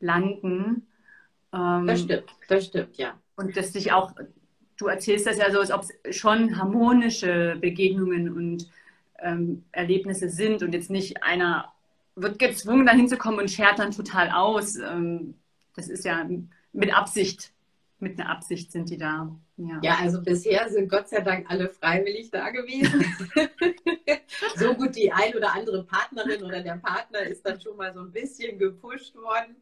landen. Ähm, das stimmt, das stimmt, ja. Und dass sich auch, du erzählst das ja so, als ob es schon harmonische Begegnungen und ähm, Erlebnisse sind und jetzt nicht einer wird gezwungen, dahin zu kommen und schert dann total aus. Ähm, das ist ja mit Absicht mit einer Absicht sind die da. Ja. ja, also bisher sind Gott sei Dank alle freiwillig da gewesen. so gut die ein oder andere Partnerin oder der Partner ist dann schon mal so ein bisschen gepusht worden.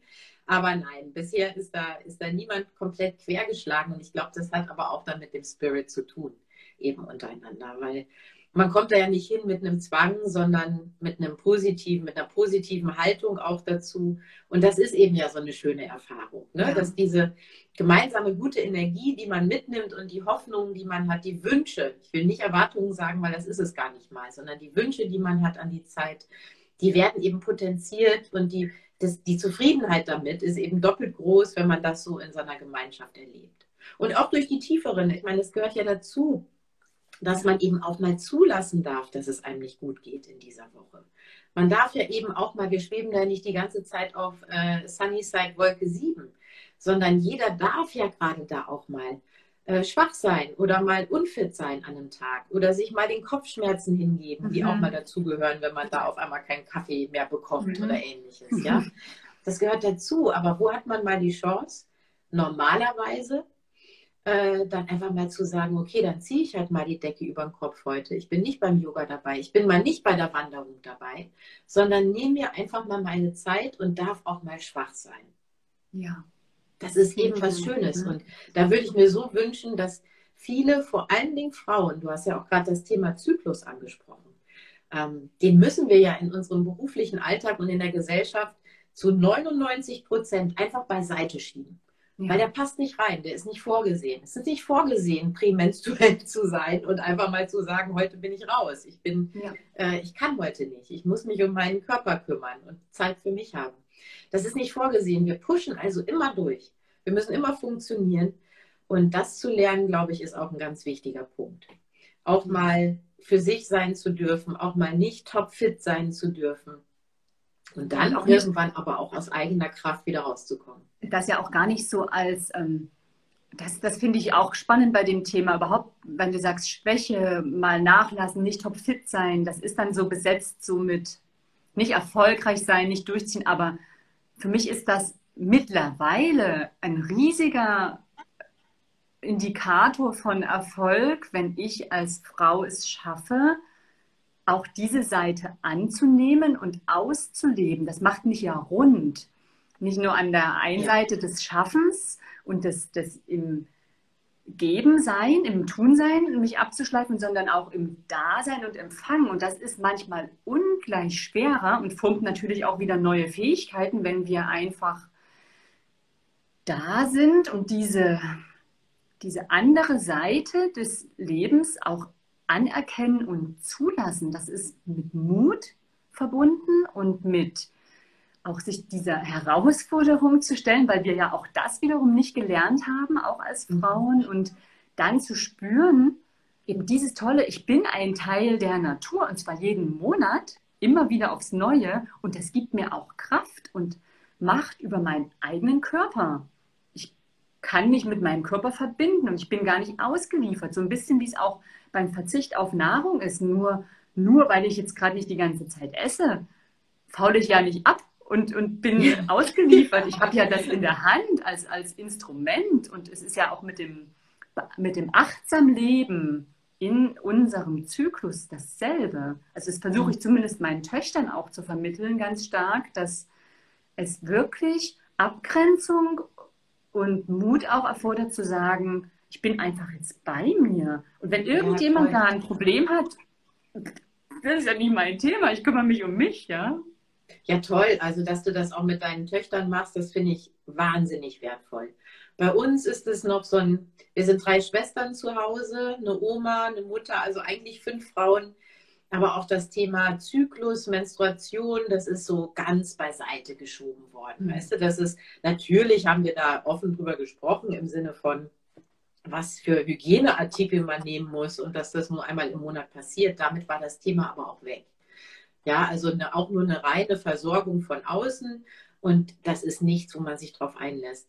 Aber nein, bisher ist da, ist da niemand komplett quergeschlagen. Und ich glaube, das hat aber auch dann mit dem Spirit zu tun, eben untereinander. Weil man kommt da ja nicht hin mit einem Zwang, sondern mit einem positiven, mit einer positiven Haltung auch dazu. Und das ist eben ja so eine schöne Erfahrung, ne? Ja. dass diese gemeinsame gute Energie, die man mitnimmt und die Hoffnungen, die man hat, die Wünsche, ich will nicht Erwartungen sagen, weil das ist es gar nicht mal, sondern die Wünsche, die man hat an die Zeit, die werden eben potenziert und die, das, die Zufriedenheit damit ist eben doppelt groß, wenn man das so in seiner Gemeinschaft erlebt. Und auch durch die tieferen, ich meine, es gehört ja dazu, dass man eben auch mal zulassen darf, dass es einem nicht gut geht in dieser Woche. Man darf ja eben auch mal, wir schweben da nicht die ganze Zeit auf äh, Sunnyside Wolke 7, sondern jeder darf ja gerade da auch mal äh, schwach sein oder mal unfit sein an einem Tag oder sich mal den Kopfschmerzen hingeben, mhm. die auch mal dazugehören, wenn man da auf einmal keinen Kaffee mehr bekommt mhm. oder ähnliches. Ja? Das gehört dazu, aber wo hat man mal die Chance? Normalerweise äh, dann einfach mal zu sagen, okay, dann ziehe ich halt mal die Decke über den Kopf heute. Ich bin nicht beim Yoga dabei, ich bin mal nicht bei der Wanderung dabei, sondern nehme mir einfach mal meine Zeit und darf auch mal schwach sein. Ja. Das ist eben was Schönes. Und da würde ich mir so wünschen, dass viele, vor allen Dingen Frauen, du hast ja auch gerade das Thema Zyklus angesprochen, ähm, den müssen wir ja in unserem beruflichen Alltag und in der Gesellschaft zu 99 Prozent einfach beiseite schieben. Ja. Weil der passt nicht rein, der ist nicht vorgesehen. Es ist nicht vorgesehen, prämenstruell zu sein und einfach mal zu sagen, heute bin ich raus. Ich bin, ja. äh, ich kann heute nicht. Ich muss mich um meinen Körper kümmern und Zeit für mich haben. Das ist nicht vorgesehen. Wir pushen also immer durch. Wir müssen immer funktionieren. Und das zu lernen, glaube ich, ist auch ein ganz wichtiger Punkt. Auch mal für sich sein zu dürfen, auch mal nicht topfit sein zu dürfen. Und dann auch irgendwann aber auch aus eigener Kraft wieder rauszukommen das ja auch gar nicht so als, ähm, das, das finde ich auch spannend bei dem Thema überhaupt, wenn du sagst, Schwäche, mal nachlassen, nicht topfit sein, das ist dann so besetzt so mit nicht erfolgreich sein, nicht durchziehen, aber für mich ist das mittlerweile ein riesiger Indikator von Erfolg, wenn ich als Frau es schaffe, auch diese Seite anzunehmen und auszuleben. Das macht mich ja rund. Nicht nur an der einen Seite des Schaffens und des, des im Geben sein, im Tun sein, mich abzuschleifen, sondern auch im Dasein und Empfangen. Und das ist manchmal ungleich schwerer und formt natürlich auch wieder neue Fähigkeiten, wenn wir einfach da sind und diese, diese andere Seite des Lebens auch anerkennen und zulassen. Das ist mit Mut verbunden und mit auch sich dieser Herausforderung zu stellen, weil wir ja auch das wiederum nicht gelernt haben, auch als mhm. Frauen und dann zu spüren, eben dieses tolle, ich bin ein Teil der Natur und zwar jeden Monat, immer wieder aufs Neue und das gibt mir auch Kraft und Macht über meinen eigenen Körper. Ich kann mich mit meinem Körper verbinden und ich bin gar nicht ausgeliefert. So ein bisschen wie es auch beim Verzicht auf Nahrung ist. Nur, nur weil ich jetzt gerade nicht die ganze Zeit esse, faule ich ja nicht ab und, und bin ausgeliefert. Ich habe ja das in der Hand als, als Instrument und es ist ja auch mit dem, mit dem achtsam Leben in unserem Zyklus dasselbe. Also das versuche ich zumindest meinen Töchtern auch zu vermitteln, ganz stark, dass es wirklich Abgrenzung und Mut auch erfordert zu sagen, ich bin einfach jetzt bei mir. Und wenn irgendjemand ja, da ein Problem hat, das ist ja nicht mein Thema, ich kümmere mich um mich, ja. Ja, toll. Also, dass du das auch mit deinen Töchtern machst, das finde ich wahnsinnig wertvoll. Bei uns ist es noch so ein, wir sind drei Schwestern zu Hause, eine Oma, eine Mutter, also eigentlich fünf Frauen. Aber auch das Thema Zyklus, Menstruation, das ist so ganz beiseite geschoben worden. Mhm. Weißt du, das ist, natürlich haben wir da offen drüber gesprochen im Sinne von, was für Hygieneartikel man nehmen muss und dass das nur einmal im Monat passiert. Damit war das Thema aber auch weg. Ja, also eine, auch nur eine reine Versorgung von außen und das ist nichts, wo man sich drauf einlässt.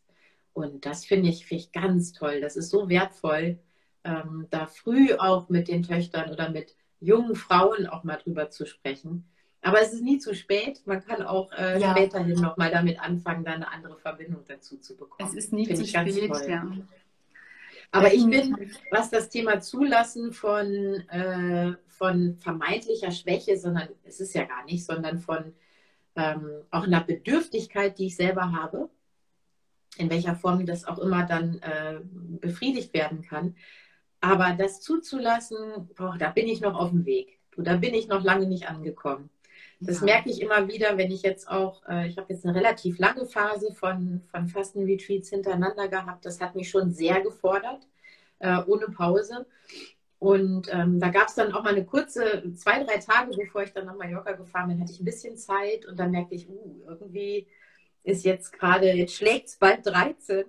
Und das finde ich, find ich ganz toll. Das ist so wertvoll, ähm, da früh auch mit den Töchtern oder mit jungen Frauen auch mal drüber zu sprechen. Aber es ist nie zu spät. Man kann auch äh, ja. späterhin nochmal damit anfangen, da eine andere Verbindung dazu zu bekommen. Es ist nie Find zu spät, ja. Aber ich bin, was das Thema Zulassen von, äh, von vermeintlicher Schwäche, sondern es ist ja gar nicht, sondern von ähm, auch einer Bedürftigkeit, die ich selber habe, in welcher Form das auch immer dann äh, befriedigt werden kann. Aber das zuzulassen, boah, da bin ich noch auf dem Weg. Du, da bin ich noch lange nicht angekommen. Das ja. merke ich immer wieder, wenn ich jetzt auch, äh, ich habe jetzt eine relativ lange Phase von, von Fastenretreats hintereinander gehabt. Das hat mich schon sehr gefordert, äh, ohne Pause. Und ähm, da gab es dann auch mal eine kurze, zwei, drei Tage, bevor ich dann nach Mallorca gefahren bin, hatte ich ein bisschen Zeit und dann merkte ich, uh, irgendwie ist jetzt gerade, jetzt schlägt es bald 13.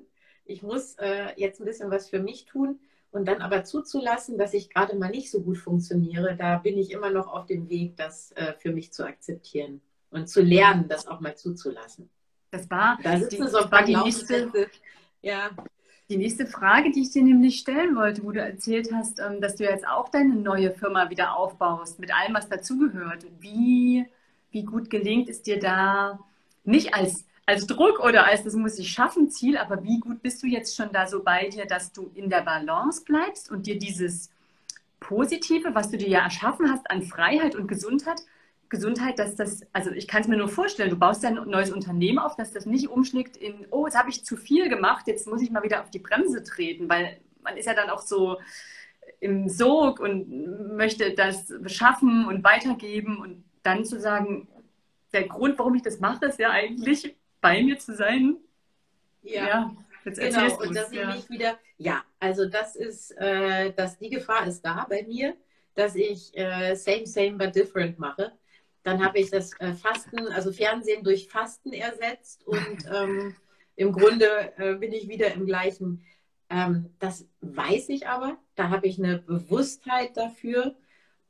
Ich muss äh, jetzt ein bisschen was für mich tun und dann aber zuzulassen, dass ich gerade mal nicht so gut funktioniere, da bin ich immer noch auf dem Weg, das äh, für mich zu akzeptieren und zu lernen, das auch mal zuzulassen. Das war, das die, so war die nächste, ja. Die nächste Frage, die ich dir nämlich stellen wollte, wo du erzählt hast, ähm, dass du jetzt auch deine neue Firma wieder aufbaust, mit allem, was dazugehört. Wie, wie gut gelingt es dir da, nicht als als Druck oder als das muss ich schaffen Ziel, aber wie gut bist du jetzt schon da so bei dir, dass du in der Balance bleibst und dir dieses Positive, was du dir ja erschaffen hast an Freiheit und Gesundheit, Gesundheit, dass das, also ich kann es mir nur vorstellen, du baust ein neues Unternehmen auf, dass das nicht umschlägt in, oh, jetzt habe ich zu viel gemacht, jetzt muss ich mal wieder auf die Bremse treten, weil man ist ja dann auch so im Sog und möchte das schaffen und weitergeben und dann zu sagen, der Grund, warum ich das mache, ist ja eigentlich, bei mir zu sein. Ja, ja jetzt genau. Und dass ja. ich mich wieder, ja, also das ist, äh, dass die Gefahr ist da bei mir, dass ich äh, same, same, but different mache. Dann habe ich das äh, Fasten, also Fernsehen durch Fasten ersetzt und ähm, im Grunde äh, bin ich wieder im gleichen. Ähm, das weiß ich aber, da habe ich eine Bewusstheit dafür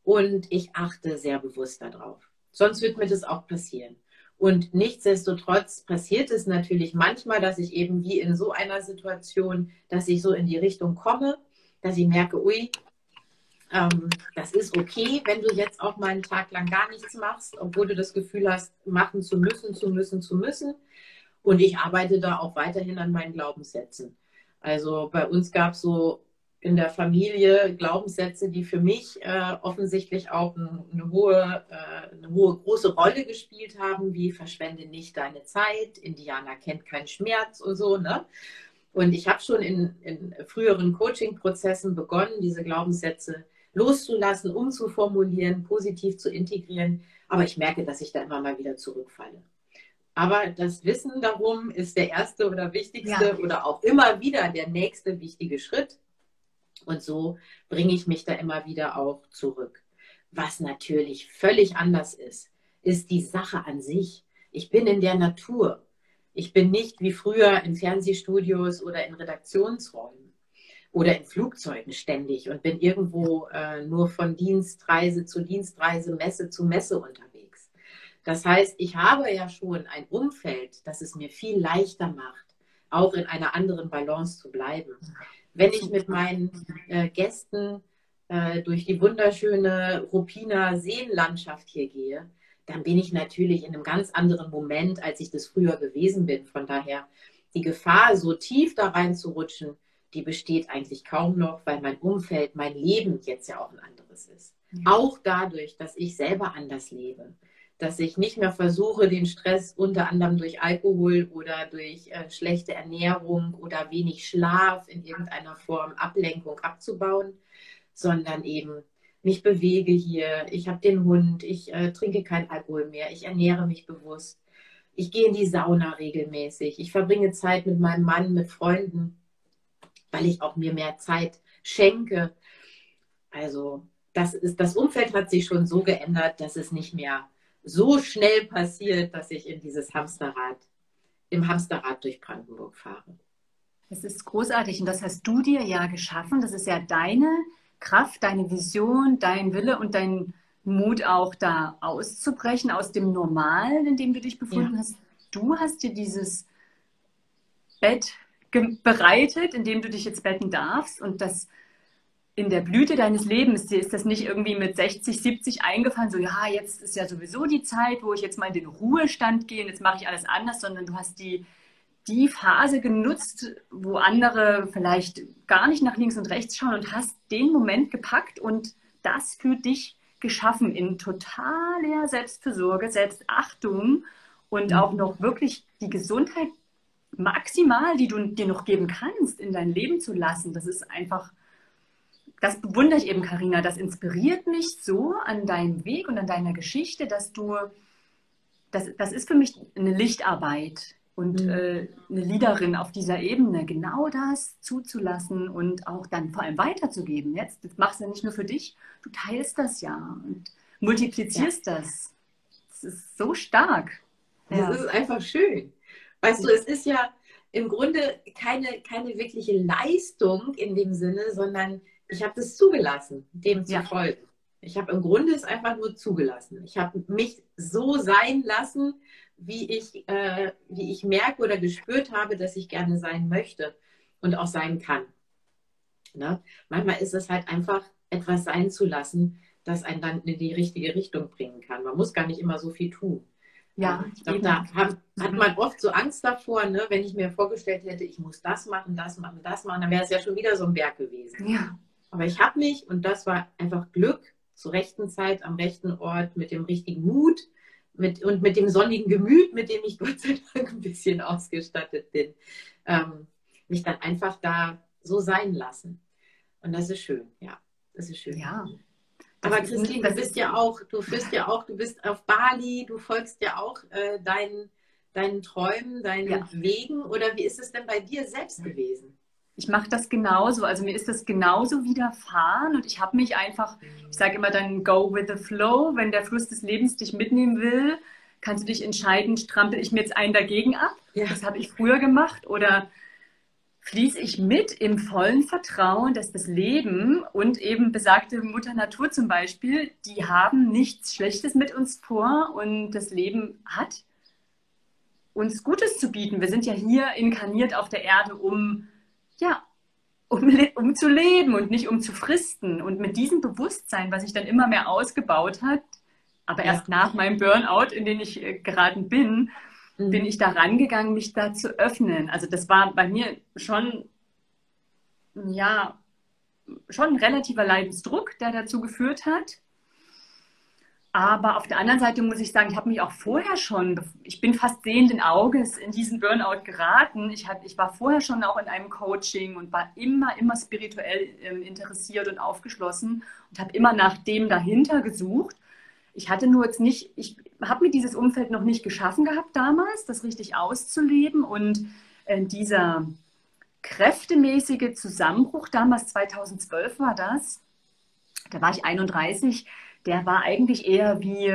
und ich achte sehr bewusst darauf. Sonst wird mir das auch passieren. Und nichtsdestotrotz passiert es natürlich manchmal, dass ich eben wie in so einer Situation, dass ich so in die Richtung komme, dass ich merke, ui, ähm, das ist okay, wenn du jetzt auch mal einen Tag lang gar nichts machst, obwohl du das Gefühl hast, machen zu müssen, zu müssen, zu müssen. Und ich arbeite da auch weiterhin an meinen Glaubenssätzen. Also bei uns gab es so in der Familie Glaubenssätze, die für mich äh, offensichtlich auch eine hohe, äh, eine hohe, große Rolle gespielt haben, wie verschwende nicht deine Zeit, Indianer kennt keinen Schmerz und so. Ne? Und ich habe schon in, in früheren Coaching-Prozessen begonnen, diese Glaubenssätze loszulassen, umzuformulieren, positiv zu integrieren. Aber ich merke, dass ich da immer mal wieder zurückfalle. Aber das Wissen darum ist der erste oder wichtigste ja. oder auch immer wieder der nächste wichtige Schritt und so bringe ich mich da immer wieder auch zurück. Was natürlich völlig anders ist, ist die Sache an sich. Ich bin in der Natur. Ich bin nicht wie früher in Fernsehstudios oder in Redaktionsräumen. Oder in Flugzeugen ständig und bin irgendwo äh, nur von Dienstreise zu Dienstreise, Messe zu Messe unterwegs. Das heißt, ich habe ja schon ein Umfeld, das es mir viel leichter macht, auch in einer anderen Balance zu bleiben. Wenn ich mit meinen äh, Gästen äh, durch die wunderschöne Ruppiner Seenlandschaft hier gehe, dann bin ich natürlich in einem ganz anderen Moment, als ich das früher gewesen bin. Von daher die Gefahr, so tief da reinzurutschen, die besteht eigentlich kaum noch, weil mein Umfeld, mein Leben jetzt ja auch ein anderes ist. Ja. Auch dadurch, dass ich selber anders lebe. Dass ich nicht mehr versuche, den Stress unter anderem durch Alkohol oder durch äh, schlechte Ernährung oder wenig Schlaf in irgendeiner Form Ablenkung abzubauen, sondern eben mich bewege hier, ich habe den Hund, ich äh, trinke kein Alkohol mehr, ich ernähre mich bewusst, ich gehe in die Sauna regelmäßig, ich verbringe Zeit mit meinem Mann, mit Freunden, weil ich auch mir mehr Zeit schenke. Also das, ist, das Umfeld hat sich schon so geändert, dass es nicht mehr so schnell passiert, dass ich in dieses Hamsterrad, im Hamsterrad durch Brandenburg fahre. Das ist großartig und das hast du dir ja geschaffen. Das ist ja deine Kraft, deine Vision, dein Wille und dein Mut auch da auszubrechen aus dem Normalen, in dem du dich befunden ja. hast. Du hast dir dieses Bett bereitet, in dem du dich jetzt betten darfst und das in der Blüte deines Lebens, dir ist das nicht irgendwie mit 60, 70 eingefallen, so ja, jetzt ist ja sowieso die Zeit, wo ich jetzt mal in den Ruhestand gehe und jetzt mache ich alles anders, sondern du hast die die Phase genutzt, wo andere vielleicht gar nicht nach links und rechts schauen und hast den Moment gepackt und das für dich geschaffen in totaler Selbstfürsorge, Selbstachtung und mhm. auch noch wirklich die Gesundheit maximal, die du dir noch geben kannst, in dein Leben zu lassen. Das ist einfach, das bewundere ich eben, Karina. Das inspiriert mich so an deinem Weg und an deiner Geschichte, dass du, das, das ist für mich eine Lichtarbeit und mhm. äh, eine Leaderin auf dieser Ebene, genau das zuzulassen und auch dann vor allem weiterzugeben. Jetzt, das machst du ja nicht nur für dich, du teilst das ja und multiplizierst ja. das. Das ist so stark. Das ja. ist einfach schön. Weißt du, es ist ja im Grunde keine, keine wirkliche Leistung in dem Sinne, sondern ich habe das zugelassen, dem zu ja. folgen. Ich habe im Grunde es einfach nur zugelassen. Ich habe mich so sein lassen, wie ich, äh, wie ich merke oder gespürt habe, dass ich gerne sein möchte und auch sein kann. Ne? Manchmal ist es halt einfach etwas sein zu lassen, das einen dann in die richtige Richtung bringen kann. Man muss gar nicht immer so viel tun. Ja, ich glaube, da hat, hat, man oft so Angst davor, ne? wenn ich mir vorgestellt hätte, ich muss das machen, das machen, das machen, dann wäre es ja schon wieder so ein Berg gewesen. Ja. Aber ich habe mich, und das war einfach Glück, zur rechten Zeit, am rechten Ort, mit dem richtigen Mut, mit, und mit dem sonnigen Gemüt, mit dem ich Gott sei Dank ein bisschen ausgestattet bin, ähm, mich dann einfach da so sein lassen. Und das ist schön, ja. Das ist schön. Ja. Aber Christine, du bist ja auch, du bist ja auch, du bist auf Bali, du folgst ja auch äh, deinen, deinen Träumen, deinen ja. Wegen. Oder wie ist es denn bei dir selbst gewesen? ich mache das genauso. Also mir ist das genauso widerfahren und ich habe mich einfach, ich sage immer dann, go with the flow. Wenn der Fluss des Lebens dich mitnehmen will, kannst du dich entscheiden, strampel ich mir jetzt einen dagegen ab. Ja. Das habe ich früher gemacht. Oder fließe ich mit im vollen Vertrauen, dass das Leben und eben besagte Mutter Natur zum Beispiel, die haben nichts Schlechtes mit uns vor und das Leben hat uns Gutes zu bieten. Wir sind ja hier inkarniert auf der Erde, um ja, um, um zu leben und nicht um zu fristen. Und mit diesem Bewusstsein, was sich dann immer mehr ausgebaut hat, aber erst nach meinem Burnout, in den ich äh, geraten bin, mhm. bin ich da rangegangen, mich da zu öffnen. Also das war bei mir schon, ja, schon ein relativer Leidensdruck, der dazu geführt hat. Aber auf der anderen Seite muss ich sagen, ich habe mich auch vorher schon, ich bin fast sehenden Auges in diesen Burnout geraten. Ich, hab, ich war vorher schon auch in einem Coaching und war immer, immer spirituell äh, interessiert und aufgeschlossen und habe immer nach dem dahinter gesucht. Ich hatte nur jetzt nicht, ich habe mir dieses Umfeld noch nicht geschaffen gehabt damals, das richtig auszuleben und äh, dieser kräftemäßige Zusammenbruch damals, 2012 war das, da war ich 31, der war eigentlich eher wie,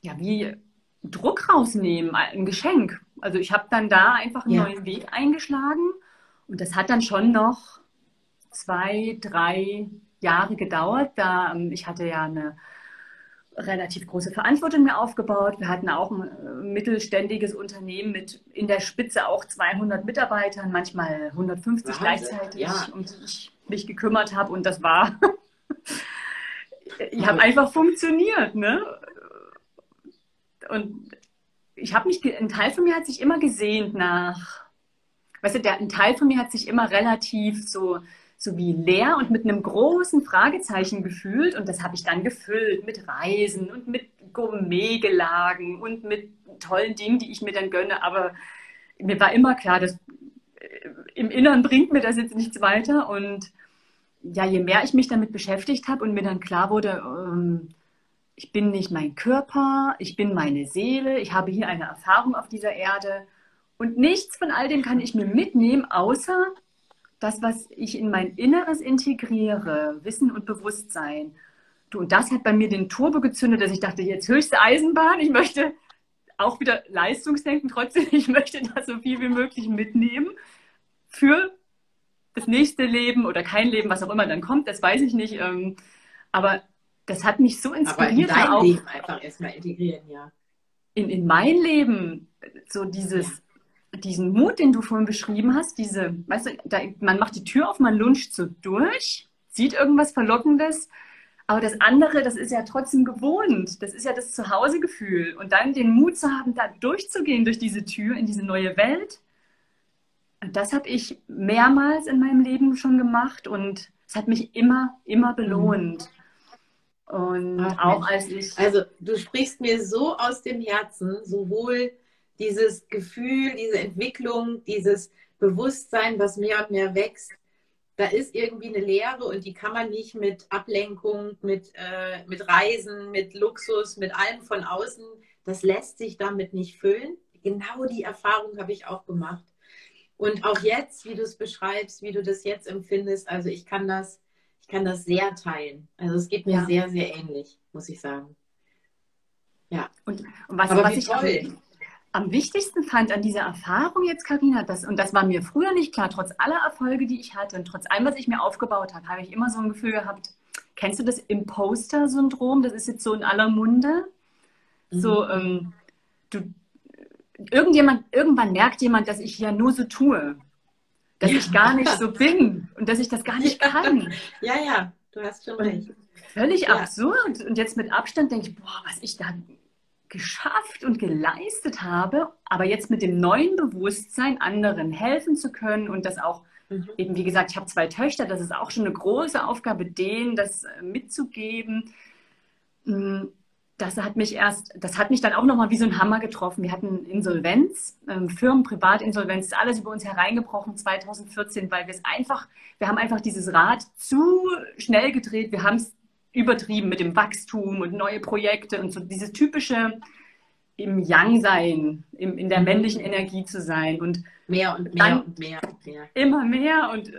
ja, wie Druck rausnehmen, ein Geschenk. Also ich habe dann da einfach einen ja. neuen Weg eingeschlagen und das hat dann schon noch zwei, drei Jahre gedauert. Da ähm, ich hatte ja eine relativ große Verantwortung mir aufgebaut. Wir hatten auch ein äh, mittelständiges Unternehmen mit in der Spitze auch 200 Mitarbeitern, manchmal 150 Wahnsinn. gleichzeitig, ja. um die ich mich gekümmert habe. Und das war, ich habe einfach funktioniert. Ne? Und ich habe mich, ein Teil von mir hat sich immer gesehnt nach, weißt du, der, ein Teil von mir hat sich immer relativ so so wie leer und mit einem großen Fragezeichen gefühlt. Und das habe ich dann gefüllt mit Reisen und mit Gourmetgelagen und mit tollen Dingen, die ich mir dann gönne. Aber mir war immer klar, dass äh, im Inneren bringt mir das jetzt nichts weiter. Und ja, je mehr ich mich damit beschäftigt habe und mir dann klar wurde, ähm, ich bin nicht mein Körper, ich bin meine Seele, ich habe hier eine Erfahrung auf dieser Erde. Und nichts von all dem kann ich mir mitnehmen, außer das, was ich in mein Inneres integriere, Wissen und Bewusstsein. Du, und das hat bei mir den Turbo gezündet, dass ich dachte, jetzt höchste Eisenbahn, ich möchte auch wieder Leistungsdenken, trotzdem, ich möchte da so viel wie möglich mitnehmen für das nächste Leben oder kein Leben, was auch immer dann kommt, das weiß ich nicht. Ähm, aber das hat mich so inspiriert. Aber in dein auch, Leben einfach erstmal integrieren, ja. In, in mein Leben, so dieses, ja diesen Mut, den du vorhin beschrieben hast, diese, weißt du, da, man macht die Tür auf, man lunscht so durch, sieht irgendwas Verlockendes, aber das andere, das ist ja trotzdem gewohnt. Das ist ja das Zuhausegefühl. Und dann den Mut zu haben, da durchzugehen durch diese Tür in diese neue Welt. Das habe ich mehrmals in meinem Leben schon gemacht und es hat mich immer, immer belohnt. Und Ach, auch als ich. Also, du sprichst mir so aus dem Herzen, sowohl dieses Gefühl, diese Entwicklung, dieses Bewusstsein, was mehr und mehr wächst, da ist irgendwie eine Leere und die kann man nicht mit Ablenkung, mit, äh, mit Reisen, mit Luxus, mit allem von außen, das lässt sich damit nicht füllen. Genau die Erfahrung habe ich auch gemacht. Und auch jetzt, wie du es beschreibst, wie du das jetzt empfindest, also ich kann das, ich kann das sehr teilen. Also es geht mir ja. sehr, sehr ähnlich, muss ich sagen. Ja. Und, und was, was ich toll am wichtigsten fand an dieser Erfahrung jetzt, Karina, das, und das war mir früher nicht klar, trotz aller Erfolge, die ich hatte und trotz allem, was ich mir aufgebaut habe, habe ich immer so ein Gefühl gehabt, kennst du das Imposter-Syndrom? Das ist jetzt so in aller Munde. Mhm. So, ähm, du, irgendjemand, irgendwann merkt jemand, dass ich ja nur so tue, dass ja. ich gar nicht so bin und dass ich das gar nicht kann. Ja, ja, du hast schon recht. Völlig ja. absurd. Und jetzt mit Abstand denke ich, boah, was ich da geschafft und geleistet habe, aber jetzt mit dem neuen Bewusstsein anderen helfen zu können und das auch mhm. eben, wie gesagt, ich habe zwei Töchter, das ist auch schon eine große Aufgabe, denen das äh, mitzugeben. Mm, das hat mich erst, das hat mich dann auch nochmal wie so ein Hammer getroffen. Wir hatten Insolvenz, ähm, Firmen, Privatinsolvenz, ist alles über uns hereingebrochen 2014, weil wir es einfach, wir haben einfach dieses Rad zu schnell gedreht. Wir haben es übertrieben mit dem Wachstum und neue Projekte und so dieses typische im Yang-Sein, in der mhm. männlichen Energie zu sein und mehr und mehr und mehr und mehr. Immer mehr und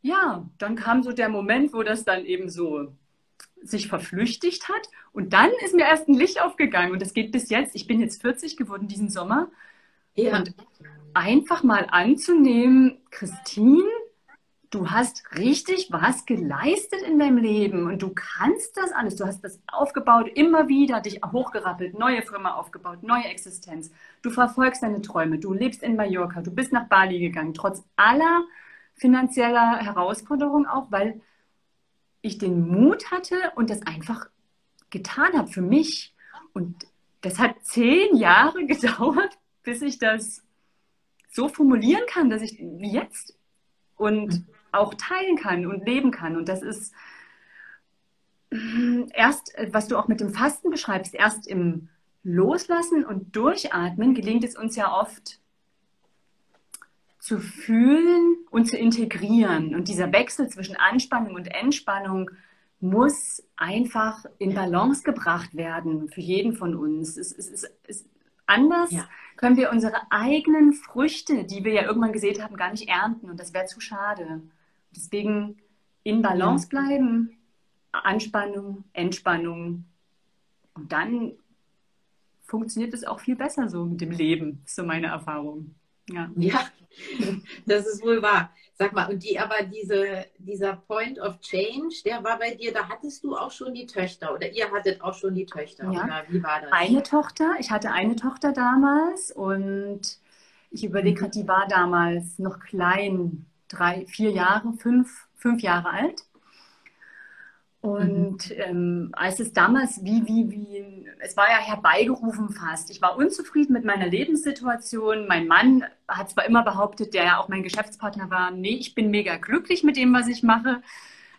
ja, dann kam so der Moment, wo das dann eben so sich verflüchtigt hat und dann ist mir erst ein Licht aufgegangen und das geht bis jetzt. Ich bin jetzt 40 geworden diesen Sommer ja. und einfach mal anzunehmen, Christine, du hast richtig was geleistet in deinem Leben und du kannst das alles. Du hast das aufgebaut, immer wieder dich hochgerappelt, neue Firma aufgebaut, neue Existenz. Du verfolgst deine Träume, du lebst in Mallorca, du bist nach Bali gegangen, trotz aller finanzieller Herausforderungen auch, weil ich den Mut hatte und das einfach getan habe für mich. Und das hat zehn Jahre gedauert, bis ich das so formulieren kann, dass ich jetzt und auch teilen kann und leben kann. Und das ist erst, was du auch mit dem Fasten beschreibst, erst im Loslassen und Durchatmen gelingt es uns ja oft zu fühlen und zu integrieren. Und dieser Wechsel zwischen Anspannung und Entspannung muss einfach in Balance gebracht werden für jeden von uns. Es, es, es, es anders ja. können wir unsere eigenen Früchte, die wir ja irgendwann gesät haben, gar nicht ernten. Und das wäre zu schade. Deswegen in Balance bleiben, Anspannung, Entspannung. Und dann funktioniert es auch viel besser so mit dem Leben, ist so meine Erfahrung. Ja. ja, das ist wohl wahr. Sag mal, und die aber diese, dieser Point of Change, der war bei dir, da hattest du auch schon die Töchter oder ihr hattet auch schon die Töchter. Ja. Oder wie war das? Eine Tochter, ich hatte eine Tochter damals und ich überlege mhm. gerade, die war damals noch klein, drei, vier Jahre, fünf, fünf Jahre alt. Und mhm. ähm, als es damals wie, wie, wie, es war ja herbeigerufen fast. Ich war unzufrieden mit meiner Lebenssituation. Mein Mann hat zwar immer behauptet, der ja auch mein Geschäftspartner war, nee, ich bin mega glücklich mit dem, was ich mache.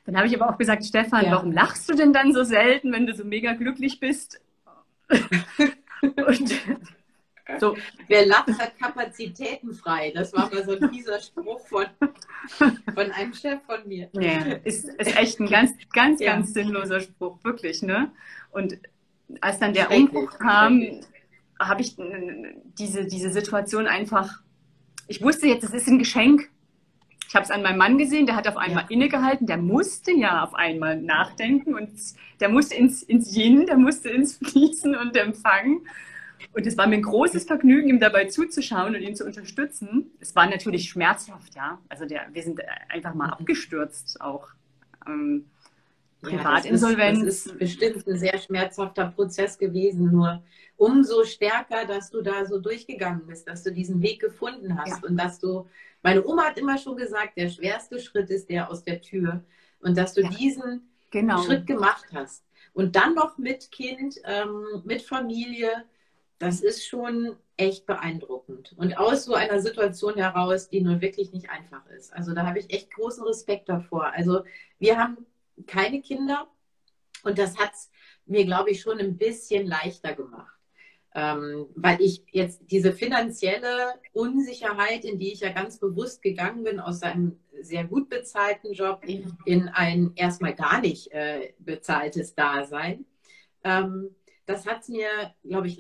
Dann habe ich aber auch gesagt, Stefan, ja. warum lachst du denn dann so selten, wenn du so mega glücklich bist? und so, wer lacht, hat Kapazitäten frei. Das war mal so ein fieser Spruch von, von einem Chef von mir. Ja, ist, ist echt ein ganz, ganz, ja. ganz sinnloser Spruch, wirklich. Ne? Und als dann der Umbruch kam, habe ich diese, diese Situation einfach, ich wusste jetzt, es ist ein Geschenk. Ich habe es an meinem Mann gesehen, der hat auf einmal ja. innegehalten, der musste ja auf einmal nachdenken und der musste ins, ins Yin, der musste ins Fließen und Empfangen. Und es war mir ein großes Vergnügen, ihm dabei zuzuschauen und ihn zu unterstützen. Es war natürlich schmerzhaft, ja. Also der, wir sind einfach mal abgestürzt auch. Ähm, Privatinsolvenz. Ja, das, ist, das ist bestimmt ein sehr schmerzhafter Prozess gewesen, nur umso stärker, dass du da so durchgegangen bist, dass du diesen Weg gefunden hast ja. und dass du, meine Oma hat immer schon gesagt, der schwerste Schritt ist der aus der Tür und dass du ja. diesen genau. Schritt gemacht hast. Und dann noch mit Kind, ähm, mit Familie, das ist schon echt beeindruckend. Und aus so einer Situation heraus, die nun wirklich nicht einfach ist. Also da habe ich echt großen Respekt davor. Also wir haben keine Kinder und das hat es mir, glaube ich, schon ein bisschen leichter gemacht. Ähm, weil ich jetzt diese finanzielle Unsicherheit, in die ich ja ganz bewusst gegangen bin, aus einem sehr gut bezahlten Job in ein erstmal gar nicht äh, bezahltes Dasein, ähm, das hat es mir, glaube ich,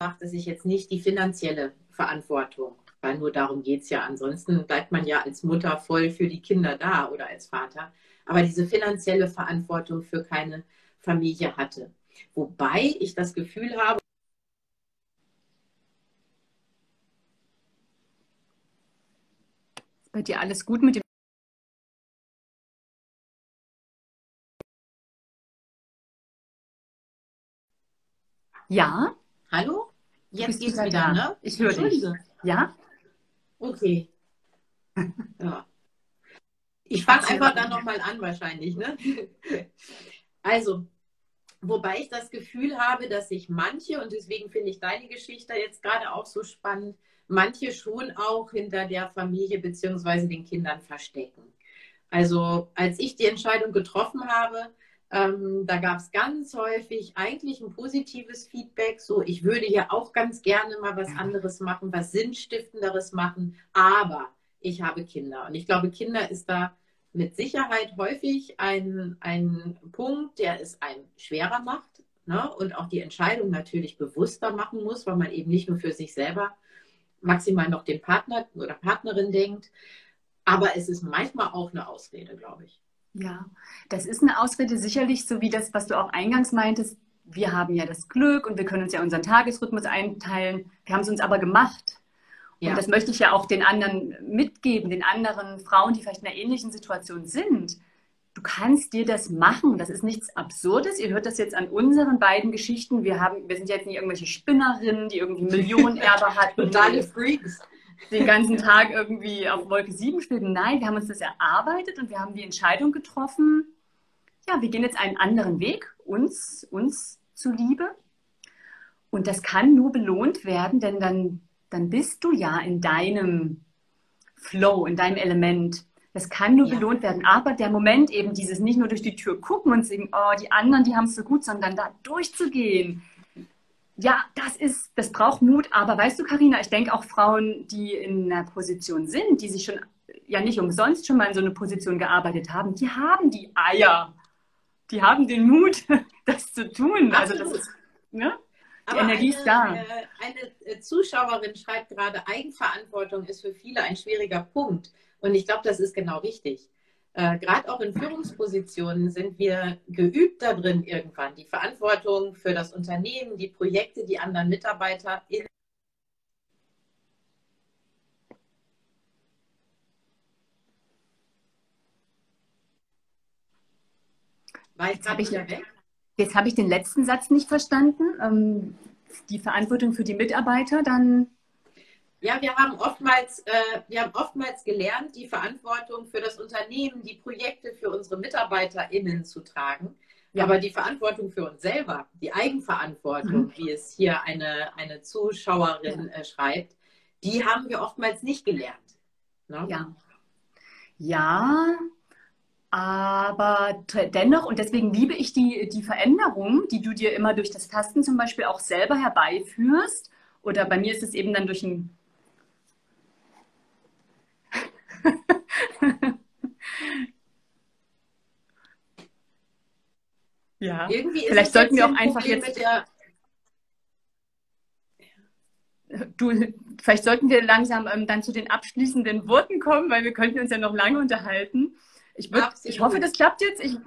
macht, dass ich jetzt nicht die finanzielle Verantwortung, weil nur darum geht es ja. Ansonsten bleibt man ja als Mutter voll für die Kinder da oder als Vater. Aber diese finanzielle Verantwortung für keine Familie hatte. Wobei ich das Gefühl habe, bei dir alles gut mit dem Ja. Hallo? Jetzt geht's wieder, da? ne? Ich höre dich. Ja? Okay. Ja. Ich fange einfach dann nochmal an wahrscheinlich, ne? Also, wobei ich das Gefühl habe, dass sich manche, und deswegen finde ich deine Geschichte jetzt gerade auch so spannend, manche schon auch hinter der Familie bzw. den Kindern verstecken. Also als ich die Entscheidung getroffen habe, ähm, da gab es ganz häufig eigentlich ein positives Feedback, so ich würde ja auch ganz gerne mal was anderes machen, was Sinnstiftenderes machen, aber ich habe Kinder. Und ich glaube, Kinder ist da mit Sicherheit häufig ein, ein Punkt, der es einem schwerer macht ne? und auch die Entscheidung natürlich bewusster machen muss, weil man eben nicht nur für sich selber maximal noch den Partner oder Partnerin denkt. Aber es ist manchmal auch eine Ausrede, glaube ich. Ja, das ist eine Ausrede sicherlich, so wie das, was du auch eingangs meintest. Wir haben ja das Glück und wir können uns ja unseren Tagesrhythmus einteilen. Wir haben es uns aber gemacht. Ja. Und das möchte ich ja auch den anderen mitgeben, den anderen Frauen, die vielleicht in einer ähnlichen Situation sind. Du kannst dir das machen. Das ist nichts Absurdes. Ihr hört das jetzt an unseren beiden Geschichten. Wir, haben, wir sind jetzt nicht irgendwelche Spinnerinnen, die irgendwie Millionenerbe hatten. Totale Freaks den ganzen Tag irgendwie auf Wolke 7 spielen. Nein, wir haben uns das erarbeitet und wir haben die Entscheidung getroffen, ja, wir gehen jetzt einen anderen Weg, uns, uns zuliebe. Und das kann nur belohnt werden, denn dann, dann bist du ja in deinem Flow, in deinem Element. Das kann nur ja. belohnt werden. Aber der Moment eben dieses nicht nur durch die Tür gucken und sagen, oh, die anderen, die haben es so gut, sondern da durchzugehen, ja, das ist, das braucht Mut. Aber weißt du, Karina, ich denke auch Frauen, die in einer Position sind, die sich schon ja nicht umsonst schon mal in so eine Position gearbeitet haben, die haben die Eier. Die haben den Mut, das zu tun. Also das ist, ne? Die Aber Energie eine, ist da. Äh, eine Zuschauerin schreibt gerade, Eigenverantwortung ist für viele ein schwieriger Punkt. Und ich glaube, das ist genau richtig äh, gerade auch in Führungspositionen sind wir geübt darin irgendwann, die Verantwortung für das Unternehmen, die Projekte, die anderen Mitarbeiter in War ich gerade? Jetzt habe ich den letzten Satz nicht verstanden. Ähm, die Verantwortung für die Mitarbeiter dann ja, wir haben oftmals, äh, wir haben oftmals gelernt, die Verantwortung für das Unternehmen, die Projekte für unsere MitarbeiterInnen zu tragen. Ja. Aber die Verantwortung für uns selber, die Eigenverantwortung, mhm. wie es hier eine, eine Zuschauerin äh, schreibt, die haben wir oftmals nicht gelernt. Ne? Ja. Ja, aber dennoch, und deswegen liebe ich die, die Veränderung, die du dir immer durch das Tasten zum Beispiel auch selber herbeiführst. Oder bei mir ist es eben dann durch ein. ja, Irgendwie vielleicht sollten wir auch einfach jetzt. Du, vielleicht sollten wir langsam ähm, dann zu den abschließenden Worten kommen, weil wir könnten uns ja noch lange unterhalten. Ich, würd, ich hoffe, das klappt jetzt. Ich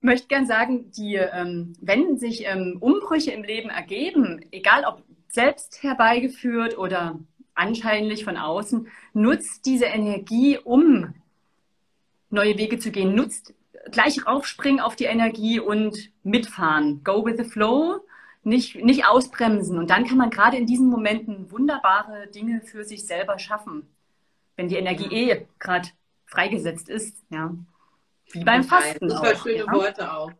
möchte gern sagen, die, ähm, wenn sich ähm, Umbrüche im Leben ergeben, egal ob selbst herbeigeführt oder anscheinend von außen, nutzt diese Energie, um neue Wege zu gehen. Nutzt gleich raufspringen auf die Energie und mitfahren. Go with the flow, nicht, nicht ausbremsen. Und dann kann man gerade in diesen Momenten wunderbare Dinge für sich selber schaffen. Wenn die Energie eh gerade freigesetzt ist. Ja. Wie beim Fasten. Super auch, schöne ja. Worte auch.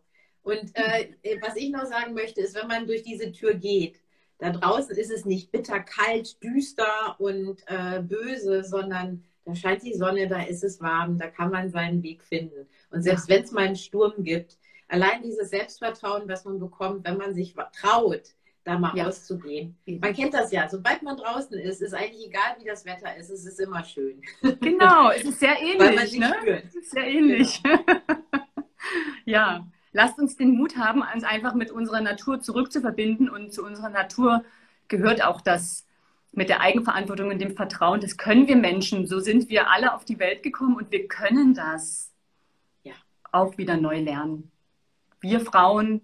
Und äh, was ich noch sagen möchte, ist, wenn man durch diese Tür geht, da draußen ist es nicht bitter, kalt, düster und äh, böse, sondern da scheint die Sonne, da ist es warm, da kann man seinen Weg finden. Und selbst ja. wenn es mal einen Sturm gibt, allein dieses Selbstvertrauen, was man bekommt, wenn man sich traut, da mal ja. rauszugehen. Man kennt das ja. Sobald man draußen ist, ist eigentlich egal, wie das Wetter ist. Es ist immer schön. Genau, es ist sehr ähnlich. Weil man sich ne? spürt. Es ist sehr ähnlich. Genau. ja, lasst uns den Mut haben, uns einfach mit unserer Natur zurückzuverbinden. Und zu unserer Natur gehört auch das mit der Eigenverantwortung und dem Vertrauen. Das können wir Menschen. So sind wir alle auf die Welt gekommen und wir können das ja. auch wieder neu lernen. Wir Frauen,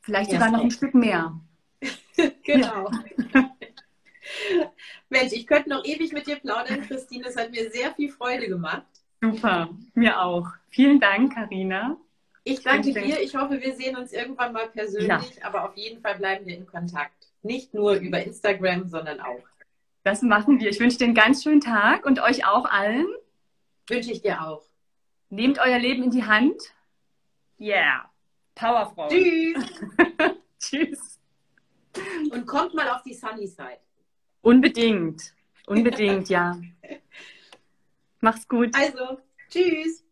vielleicht ja, sogar noch ein Stück mehr. genau. Mensch, ich könnte noch ewig mit dir plaudern, Christine. Es hat mir sehr viel Freude gemacht. Super, mir auch. Vielen Dank, Karina. Ich danke dir. Ich hoffe, wir sehen uns irgendwann mal persönlich, ja. aber auf jeden Fall bleiben wir in Kontakt. Nicht nur über Instagram, sondern auch. Das machen wir. Ich wünsche dir einen ganz schönen Tag und euch auch allen. Wünsche ich dir auch. Nehmt euer Leben in die Hand. Yeah. Powerfrau. Tschüss. Tschüss. Und kommt mal auf die Sunny Side. Unbedingt. Unbedingt, ja. Mach's gut. Also, tschüss.